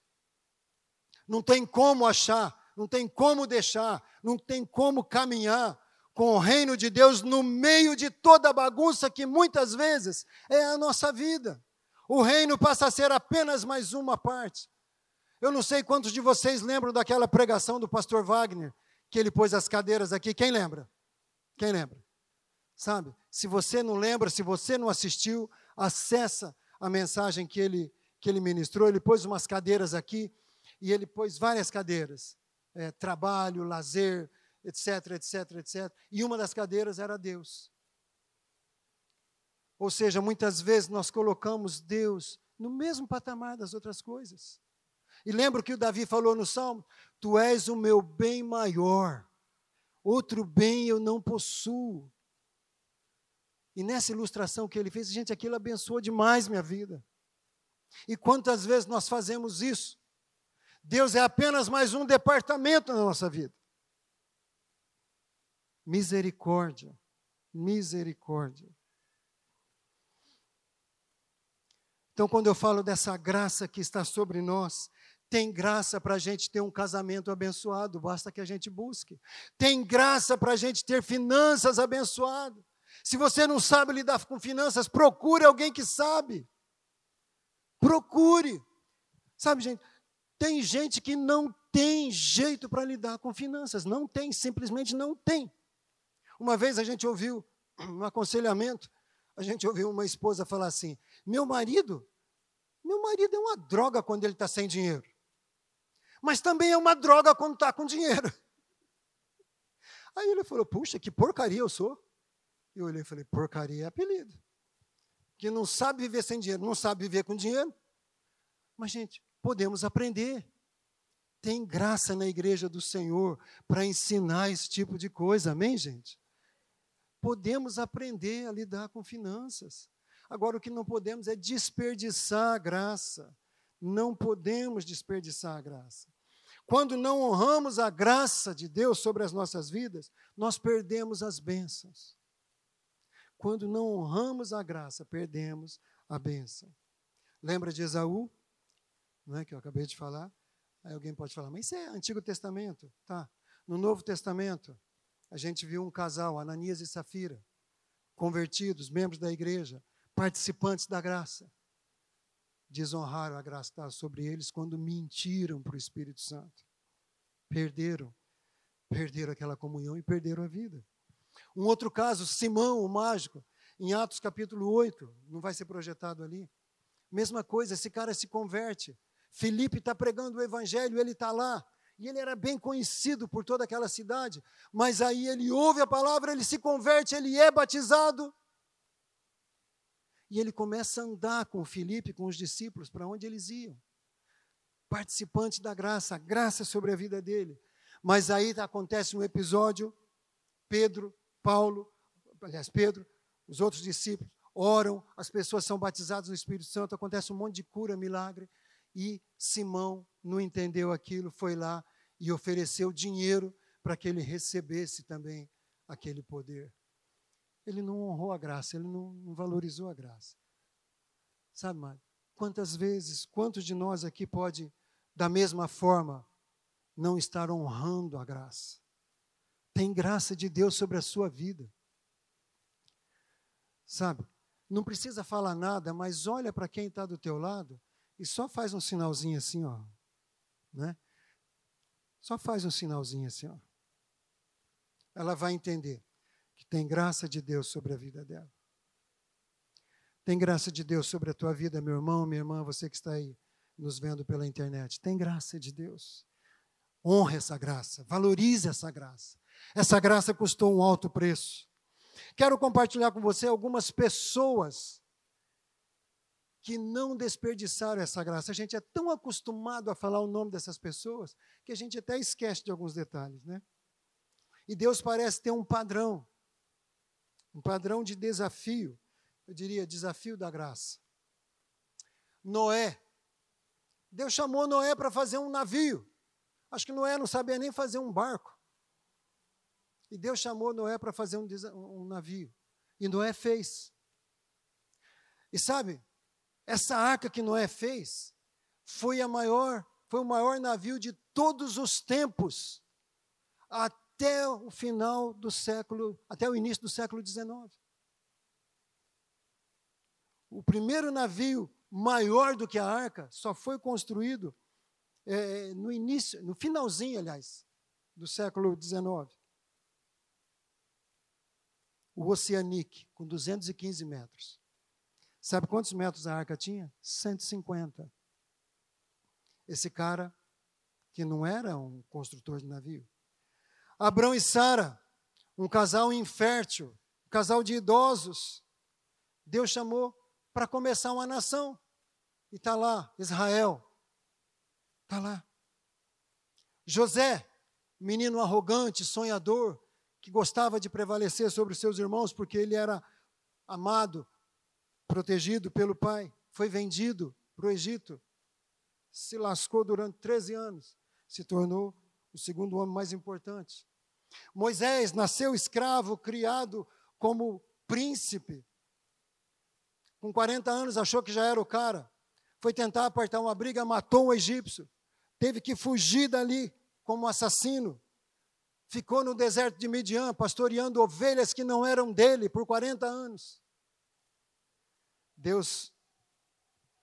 Speaker 1: não tem como achar, não tem como deixar, não tem como caminhar com o reino de Deus no meio de toda a bagunça que muitas vezes é a nossa vida. O reino passa a ser apenas mais uma parte. Eu não sei quantos de vocês lembram daquela pregação do pastor Wagner, que ele pôs as cadeiras aqui. Quem lembra? Quem lembra? Sabe? Se você não lembra, se você não assistiu, acessa a mensagem que ele, que ele ministrou. Ele pôs umas cadeiras aqui e ele pôs várias cadeiras, é, trabalho, lazer, etc, etc, etc. E uma das cadeiras era Deus. Ou seja, muitas vezes nós colocamos Deus no mesmo patamar das outras coisas. E lembra que o Davi falou no Salmo: Tu és o meu bem maior, outro bem eu não possuo. E nessa ilustração que ele fez, gente, aquilo abençoou demais minha vida. E quantas vezes nós fazemos isso? Deus é apenas mais um departamento na nossa vida. Misericórdia, misericórdia. Então, quando eu falo dessa graça que está sobre nós, tem graça para a gente ter um casamento abençoado, basta que a gente busque. Tem graça para a gente ter finanças abençoadas. Se você não sabe lidar com finanças, procure alguém que sabe. Procure. Sabe, gente, tem gente que não tem jeito para lidar com finanças, não tem, simplesmente não tem. Uma vez a gente ouviu um aconselhamento, a gente ouviu uma esposa falar assim: meu marido, meu marido é uma droga quando ele está sem dinheiro, mas também é uma droga quando está com dinheiro. Aí ele falou: puxa, que porcaria eu sou. Eu olhei e falei: porcaria é apelido. Que não sabe viver sem dinheiro, não sabe viver com dinheiro. Mas, gente, podemos aprender. Tem graça na igreja do Senhor para ensinar esse tipo de coisa, amém, gente? Podemos aprender a lidar com finanças. Agora, o que não podemos é desperdiçar a graça. Não podemos desperdiçar a graça. Quando não honramos a graça de Deus sobre as nossas vidas, nós perdemos as bênçãos. Quando não honramos a graça, perdemos a bênção. Lembra de Esaú? Não é, que eu acabei de falar. Aí alguém pode falar, mas isso é Antigo Testamento. Tá. No Novo Testamento, a gente viu um casal, Ananias e Safira, convertidos, membros da igreja, participantes da graça. Desonraram a graça que estava sobre eles quando mentiram para o Espírito Santo. Perderam. Perderam aquela comunhão e perderam a vida. Um outro caso, Simão, o mágico, em Atos capítulo 8, não vai ser projetado ali. Mesma coisa, esse cara se converte. Felipe está pregando o evangelho, ele está lá. E ele era bem conhecido por toda aquela cidade. Mas aí ele ouve a palavra, ele se converte, ele é batizado. E ele começa a andar com Felipe, com os discípulos, para onde eles iam. Participante da graça, a graça sobre a vida dele. Mas aí acontece um episódio, Pedro, Paulo, aliás, Pedro, os outros discípulos, oram, as pessoas são batizadas no Espírito Santo, acontece um monte de cura, milagre. E Simão não entendeu aquilo, foi lá e ofereceu dinheiro para que ele recebesse também aquele poder. Ele não honrou a graça, ele não, não valorizou a graça. Sabe, Mário? Quantas vezes, quantos de nós aqui pode, da mesma forma, não estar honrando a graça? Tem graça de Deus sobre a sua vida. Sabe? Não precisa falar nada, mas olha para quem está do teu lado e só faz um sinalzinho assim, ó, né? Só faz um sinalzinho assim, ó. Ela vai entender que tem graça de Deus sobre a vida dela. Tem graça de Deus sobre a tua vida, meu irmão, minha irmã, você que está aí nos vendo pela internet. Tem graça de Deus. Honre essa graça, valorize essa graça. Essa graça custou um alto preço. Quero compartilhar com você algumas pessoas que não desperdiçaram essa graça. A gente é tão acostumado a falar o nome dessas pessoas que a gente até esquece de alguns detalhes, né? E Deus parece ter um padrão, um padrão de desafio, eu diria desafio da graça. Noé. Deus chamou Noé para fazer um navio. Acho que Noé não sabia nem fazer um barco. E Deus chamou Noé para fazer um, um, navio. E Noé fez. E sabe, essa arca que Noé fez foi a maior, foi o maior navio de todos os tempos, até o final do século, até o início do século XIX. O primeiro navio maior do que a arca só foi construído é, no início, no finalzinho, aliás, do século XIX o Oceanic, com 215 metros. Sabe quantos metros a arca tinha? 150. Esse cara, que não era um construtor de navio. Abrão e Sara, um casal infértil, um casal de idosos. Deus chamou para começar uma nação. E está lá, Israel. Está lá. José, menino arrogante, sonhador, que gostava de prevalecer sobre os seus irmãos porque ele era amado, protegido pelo pai, foi vendido para o Egito, se lascou durante 13 anos, se tornou o segundo homem mais importante. Moisés nasceu escravo, criado como príncipe. Com 40 anos achou que já era o cara. Foi tentar apartar uma briga, matou um egípcio. Teve que fugir dali como assassino ficou no deserto de Midian, pastoreando ovelhas que não eram dele por 40 anos. Deus,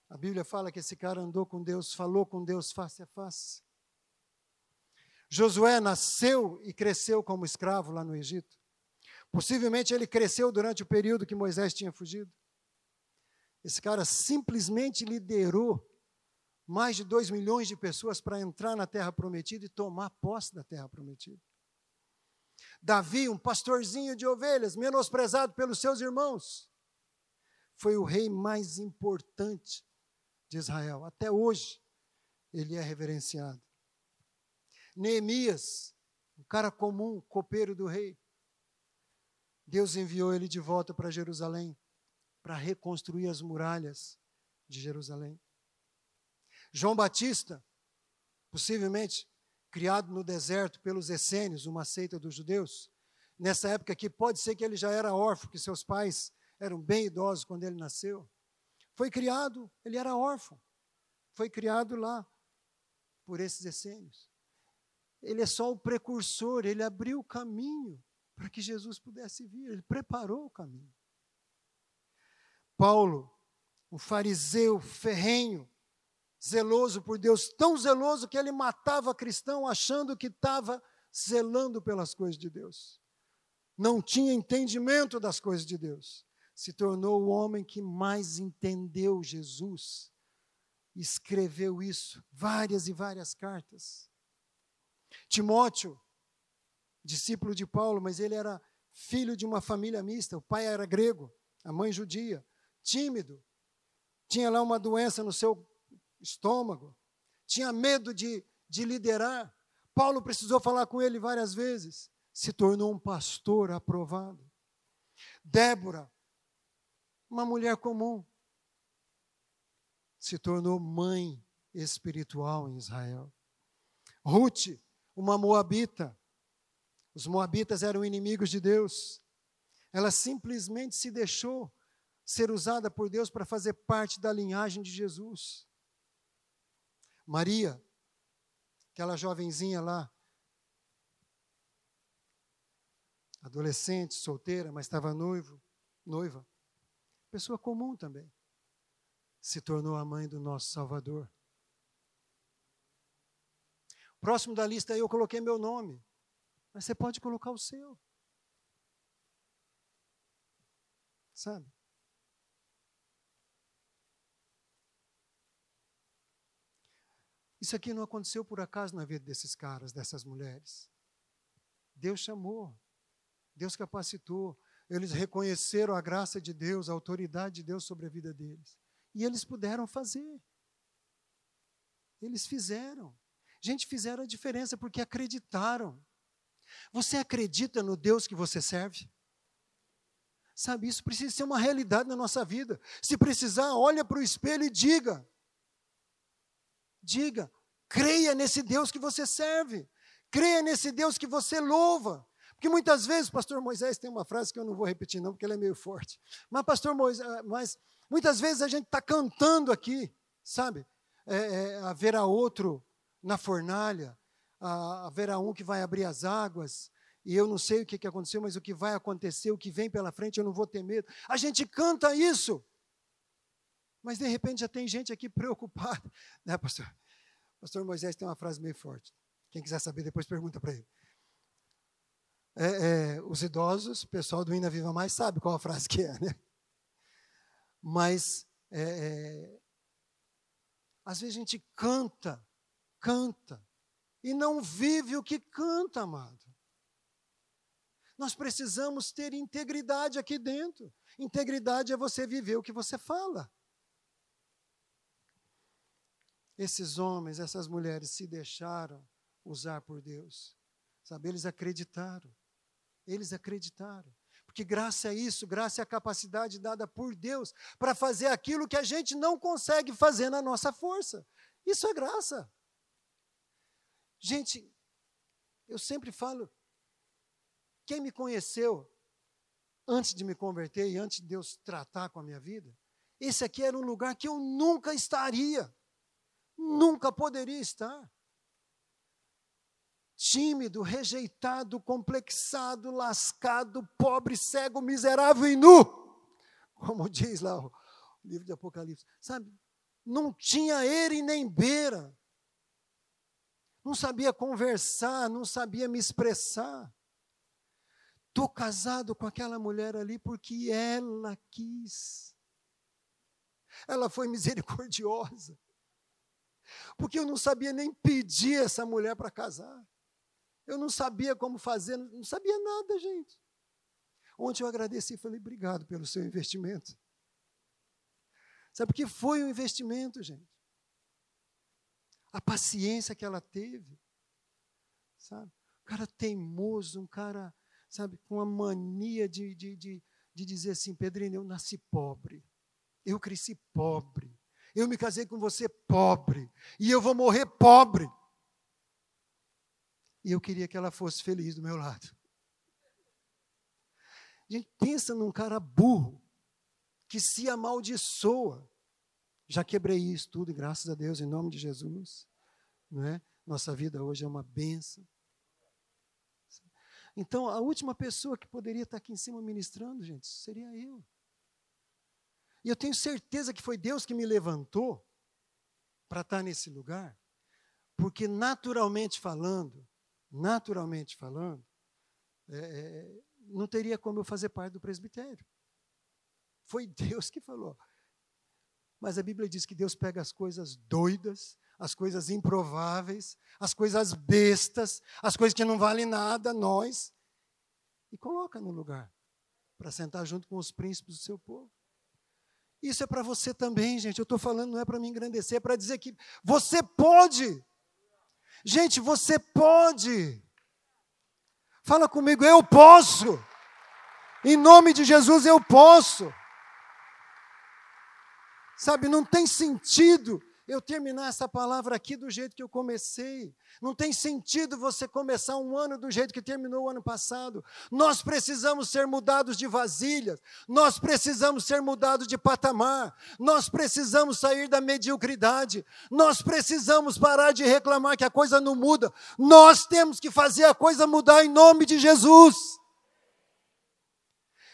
Speaker 1: a Bíblia fala que esse cara andou com Deus, falou com Deus face a face. Josué nasceu e cresceu como escravo lá no Egito. Possivelmente ele cresceu durante o período que Moisés tinha fugido. Esse cara simplesmente liderou mais de dois milhões de pessoas para entrar na terra prometida e tomar posse da terra prometida. Davi, um pastorzinho de ovelhas, menosprezado pelos seus irmãos, foi o rei mais importante de Israel. Até hoje, ele é reverenciado. Neemias, um cara comum, copeiro do rei. Deus enviou ele de volta para Jerusalém para reconstruir as muralhas de Jerusalém. João Batista, possivelmente criado no deserto pelos essênios, uma seita dos judeus. Nessa época aqui, pode ser que ele já era órfão, que seus pais eram bem idosos quando ele nasceu. Foi criado, ele era órfão. Foi criado lá por esses essênios. Ele é só o precursor, ele abriu o caminho para que Jesus pudesse vir, ele preparou o caminho. Paulo, um fariseu ferrenho, zeloso por Deus, tão zeloso que ele matava cristão achando que estava zelando pelas coisas de Deus. Não tinha entendimento das coisas de Deus. Se tornou o homem que mais entendeu Jesus. Escreveu isso, várias e várias cartas. Timóteo, discípulo de Paulo, mas ele era filho de uma família mista. O pai era grego, a mãe judia, tímido. Tinha lá uma doença no seu estômago, tinha medo de, de liderar. Paulo precisou falar com ele várias vezes. Se tornou um pastor aprovado. Débora, uma mulher comum, se tornou mãe espiritual em Israel. Ruth, uma moabita. Os moabitas eram inimigos de Deus. Ela simplesmente se deixou ser usada por Deus para fazer parte da linhagem de Jesus. Maria, aquela jovenzinha lá, adolescente, solteira, mas estava noivo, noiva, pessoa comum também, se tornou a mãe do nosso Salvador. Próximo da lista eu coloquei meu nome, mas você pode colocar o seu. Sabe? Isso aqui não aconteceu por acaso na vida desses caras, dessas mulheres. Deus chamou, Deus capacitou, eles reconheceram a graça de Deus, a autoridade de Deus sobre a vida deles. E eles puderam fazer. Eles fizeram. Gente, fizeram a diferença porque acreditaram. Você acredita no Deus que você serve? Sabe, isso precisa ser uma realidade na nossa vida. Se precisar, olha para o espelho e diga. Diga, creia nesse Deus que você serve. Creia nesse Deus que você louva. Porque muitas vezes, pastor Moisés tem uma frase que eu não vou repetir não, porque ela é meio forte. Mas pastor Moisés, ah, mas muitas vezes a gente está cantando aqui, sabe? É, é, haverá outro na fornalha, haverá um que vai abrir as águas, e eu não sei o que, que aconteceu, mas o que vai acontecer, o que vem pela frente, eu não vou ter medo. A gente canta isso, mas de repente já tem gente aqui preocupada, né, pastor? Pastor Moisés tem uma frase meio forte. Quem quiser saber, depois pergunta para ele. É, é, os idosos, o pessoal do Ina Viva Mais sabe qual a frase que é, né? Mas é, é, às vezes a gente canta, canta, e não vive o que canta, amado. Nós precisamos ter integridade aqui dentro. Integridade é você viver o que você fala. Esses homens, essas mulheres se deixaram usar por Deus. Sabe, eles acreditaram. Eles acreditaram. Porque graça é isso, graça é a capacidade dada por Deus para fazer aquilo que a gente não consegue fazer na nossa força. Isso é graça. Gente, eu sempre falo, quem me conheceu antes de me converter e antes de Deus tratar com a minha vida, esse aqui era um lugar que eu nunca estaria, nunca poderia estar. Tímido, rejeitado, complexado, lascado, pobre, cego, miserável e nu, como diz lá o livro de Apocalipse, sabe? Não tinha era e nem beira, não sabia conversar, não sabia me expressar. Estou casado com aquela mulher ali porque ela quis. Ela foi misericordiosa. Porque eu não sabia nem pedir essa mulher para casar. Eu não sabia como fazer, não sabia nada, gente. Ontem eu agradeci e falei, obrigado pelo seu investimento. Sabe por que foi um investimento, gente? A paciência que ela teve. Sabe? Um cara teimoso, um cara sabe, com a mania de, de, de, de dizer assim: Pedrinho, eu nasci pobre, eu cresci pobre, eu me casei com você pobre, e eu vou morrer pobre. E eu queria que ela fosse feliz do meu lado. A gente pensa num cara burro, que se amaldiçoa. Já quebrei isso tudo, graças a Deus, em nome de Jesus. Não é? Nossa vida hoje é uma benção. Então, a última pessoa que poderia estar aqui em cima ministrando, gente, seria eu. E eu tenho certeza que foi Deus que me levantou para estar nesse lugar, porque naturalmente falando, naturalmente falando, é, é, não teria como eu fazer parte do presbitério. Foi Deus que falou. Mas a Bíblia diz que Deus pega as coisas doidas, as coisas improváveis, as coisas bestas, as coisas que não valem nada, nós, e coloca no lugar para sentar junto com os príncipes do seu povo. Isso é para você também, gente. Eu estou falando, não é para me engrandecer, é para dizer que você pode. Gente, você pode. Fala comigo, eu posso. Em nome de Jesus, eu posso. Sabe, não tem sentido eu terminar essa palavra aqui do jeito que eu comecei. Não tem sentido você começar um ano do jeito que terminou o ano passado. Nós precisamos ser mudados de vasilhas, nós precisamos ser mudados de patamar, nós precisamos sair da mediocridade, nós precisamos parar de reclamar que a coisa não muda. Nós temos que fazer a coisa mudar em nome de Jesus.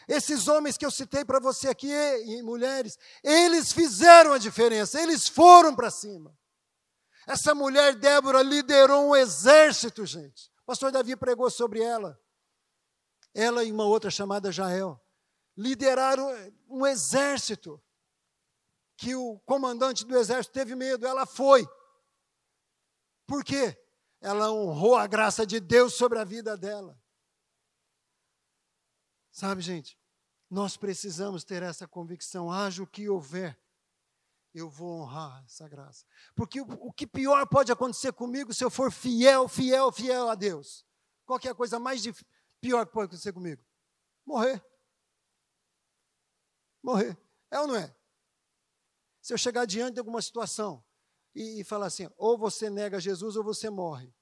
Speaker 1: Esses homens que eu citei para você aqui, e mulheres, eles fizeram a diferença, eles foram para cima. Essa mulher, Débora, liderou um exército, gente. O pastor Davi pregou sobre ela. Ela e uma outra chamada Jael. Lideraram um exército. Que o comandante do exército teve medo, ela foi. Por quê? Ela honrou a graça de Deus sobre a vida dela. Sabe, gente, nós precisamos ter essa convicção, haja o que houver, eu vou honrar essa graça. Porque o, o que pior pode acontecer comigo se eu for fiel, fiel, fiel a Deus? Qual é a coisa mais pior que pode acontecer comigo? Morrer. Morrer. É ou não é? Se eu chegar diante de alguma situação e, e falar assim, ou você nega Jesus ou você morre.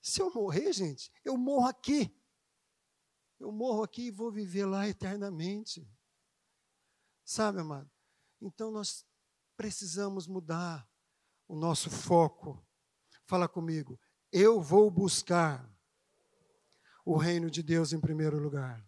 Speaker 1: Se eu morrer, gente, eu morro aqui. Eu morro aqui e vou viver lá eternamente. Sabe, amado? Então nós precisamos mudar o nosso foco. Fala comigo. Eu vou buscar o reino de Deus em primeiro lugar.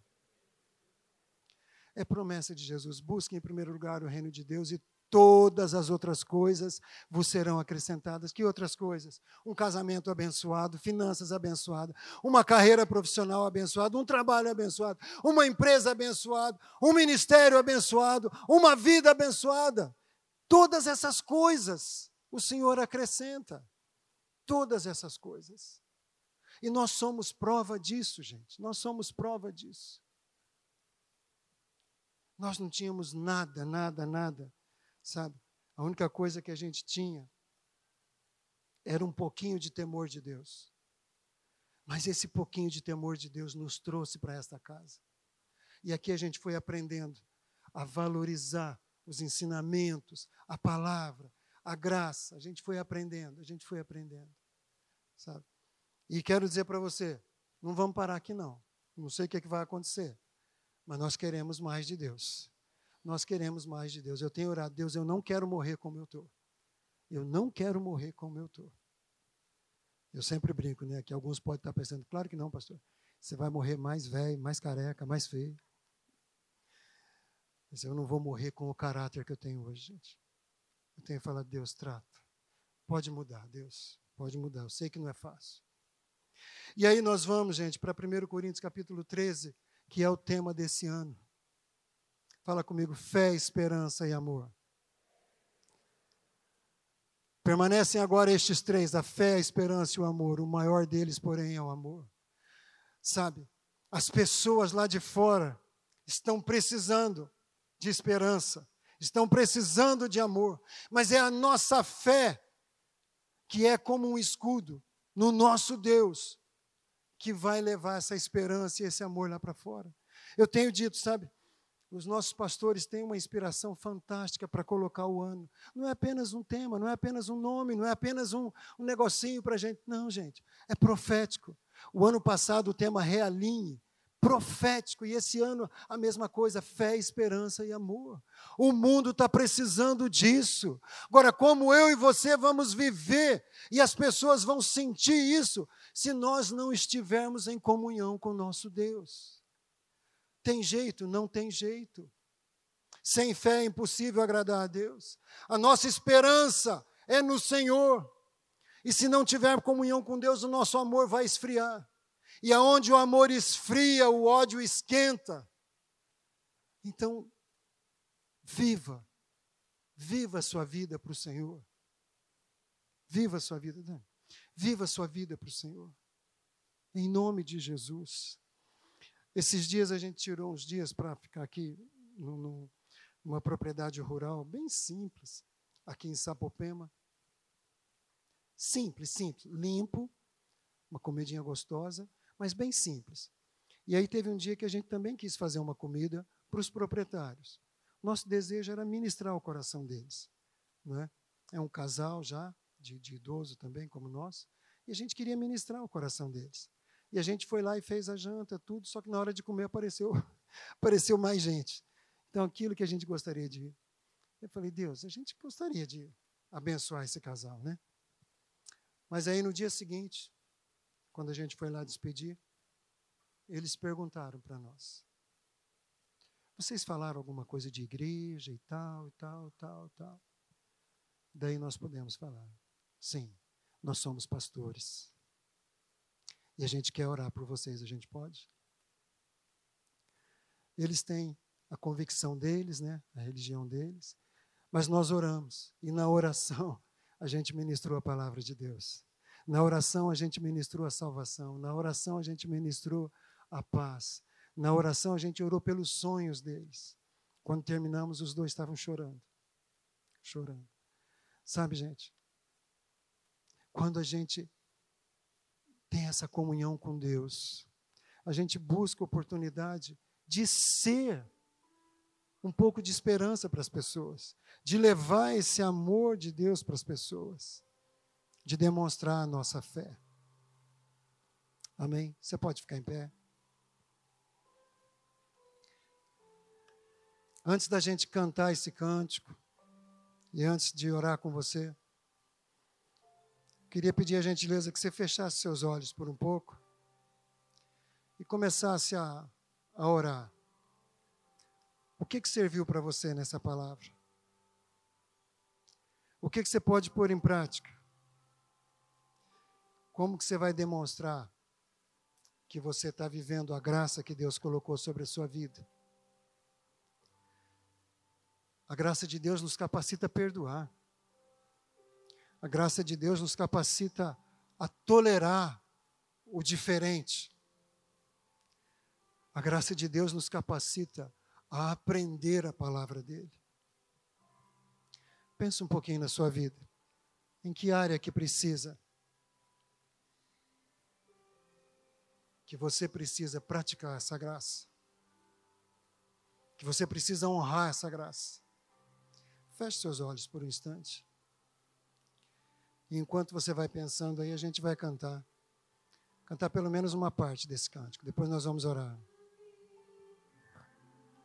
Speaker 1: É promessa de Jesus. Busque em primeiro lugar o reino de Deus e todas as outras coisas vos serão acrescentadas. Que outras coisas? Um casamento abençoado, finanças abençoadas, uma carreira profissional abençoada, um trabalho abençoado, uma empresa abençoada, um ministério abençoado, uma vida abençoada. Todas essas coisas o Senhor acrescenta. Todas essas coisas. E nós somos prova disso, gente. Nós somos prova disso. Nós não tínhamos nada, nada, nada Sabe? A única coisa que a gente tinha era um pouquinho de temor de Deus. Mas esse pouquinho de temor de Deus nos trouxe para esta casa. E aqui a gente foi aprendendo a valorizar os ensinamentos, a palavra, a graça. A gente foi aprendendo, a gente foi aprendendo. Sabe? E quero dizer para você, não vamos parar aqui não. Não sei o que, é que vai acontecer, mas nós queremos mais de Deus nós queremos mais de Deus. Eu tenho orado, Deus, eu não quero morrer como eu estou. Eu não quero morrer como eu estou. Eu sempre brinco, né? Que alguns podem estar pensando, claro que não, pastor. Você vai morrer mais velho, mais careca, mais feio. Mas eu não vou morrer com o caráter que eu tenho hoje, gente. Eu tenho falar, Deus, trata. Pode mudar, Deus. Pode mudar. Eu sei que não é fácil. E aí nós vamos, gente, para 1 Coríntios capítulo 13, que é o tema desse ano. Fala comigo, fé, esperança e amor. Permanecem agora estes três: a fé, a esperança e o amor. O maior deles, porém, é o amor. Sabe, as pessoas lá de fora estão precisando de esperança, estão precisando de amor, mas é a nossa fé que é como um escudo no nosso Deus que vai levar essa esperança e esse amor lá para fora. Eu tenho dito, sabe, os nossos pastores têm uma inspiração fantástica para colocar o ano. Não é apenas um tema, não é apenas um nome, não é apenas um, um negocinho para a gente. Não, gente, é profético. O ano passado o tema realinhe, profético, e esse ano a mesma coisa, fé, esperança e amor. O mundo está precisando disso. Agora, como eu e você vamos viver e as pessoas vão sentir isso se nós não estivermos em comunhão com nosso Deus? Tem jeito? Não tem jeito. Sem fé é impossível agradar a Deus. A nossa esperança é no Senhor. E se não tiver comunhão com Deus, o nosso amor vai esfriar. E aonde o amor esfria, o ódio esquenta. Então, viva. Viva a sua vida para o Senhor. Viva a sua vida. Né? Viva a sua vida para o Senhor. Em nome de Jesus. Esses dias a gente tirou uns dias para ficar aqui numa propriedade rural bem simples, aqui em Sapopema. Simples, simples, limpo, uma comidinha gostosa, mas bem simples. E aí teve um dia que a gente também quis fazer uma comida para os proprietários. Nosso desejo era ministrar o coração deles. Não é? é um casal já, de, de idoso também, como nós, e a gente queria ministrar o coração deles. E a gente foi lá e fez a janta, tudo, só que na hora de comer apareceu, apareceu mais gente. Então, aquilo que a gente gostaria de. Eu falei, Deus, a gente gostaria de abençoar esse casal, né? Mas aí no dia seguinte, quando a gente foi lá despedir, eles perguntaram para nós: Vocês falaram alguma coisa de igreja e tal, e tal, tal, tal? Daí nós podemos falar: Sim, nós somos pastores. E a gente quer orar por vocês, a gente pode? Eles têm a convicção deles, né, a religião deles, mas nós oramos. E na oração a gente ministrou a palavra de Deus. Na oração a gente ministrou a salvação. Na oração a gente ministrou a paz. Na oração, a gente orou pelos sonhos deles. Quando terminamos, os dois estavam chorando. Chorando. Sabe, gente? Quando a gente tem essa comunhão com Deus, a gente busca oportunidade de ser um pouco de esperança para as pessoas, de levar esse amor de Deus para as pessoas, de demonstrar a nossa fé. Amém? Você pode ficar em pé? Antes da gente cantar esse cântico, e antes de orar com você, queria pedir a gentileza que você fechasse seus olhos por um pouco e começasse a, a orar. O que, que serviu para você nessa palavra? O que, que você pode pôr em prática? Como que você vai demonstrar que você está vivendo a graça que Deus colocou sobre a sua vida? A graça de Deus nos capacita a perdoar. A graça de Deus nos capacita a tolerar o diferente. A graça de Deus nos capacita a aprender a palavra dele. Pensa um pouquinho na sua vida. Em que área que precisa? Que você precisa praticar essa graça. Que você precisa honrar essa graça. Feche seus olhos por um instante. E enquanto você vai pensando aí, a gente vai cantar. Cantar pelo menos uma parte desse cântico. Depois nós vamos orar.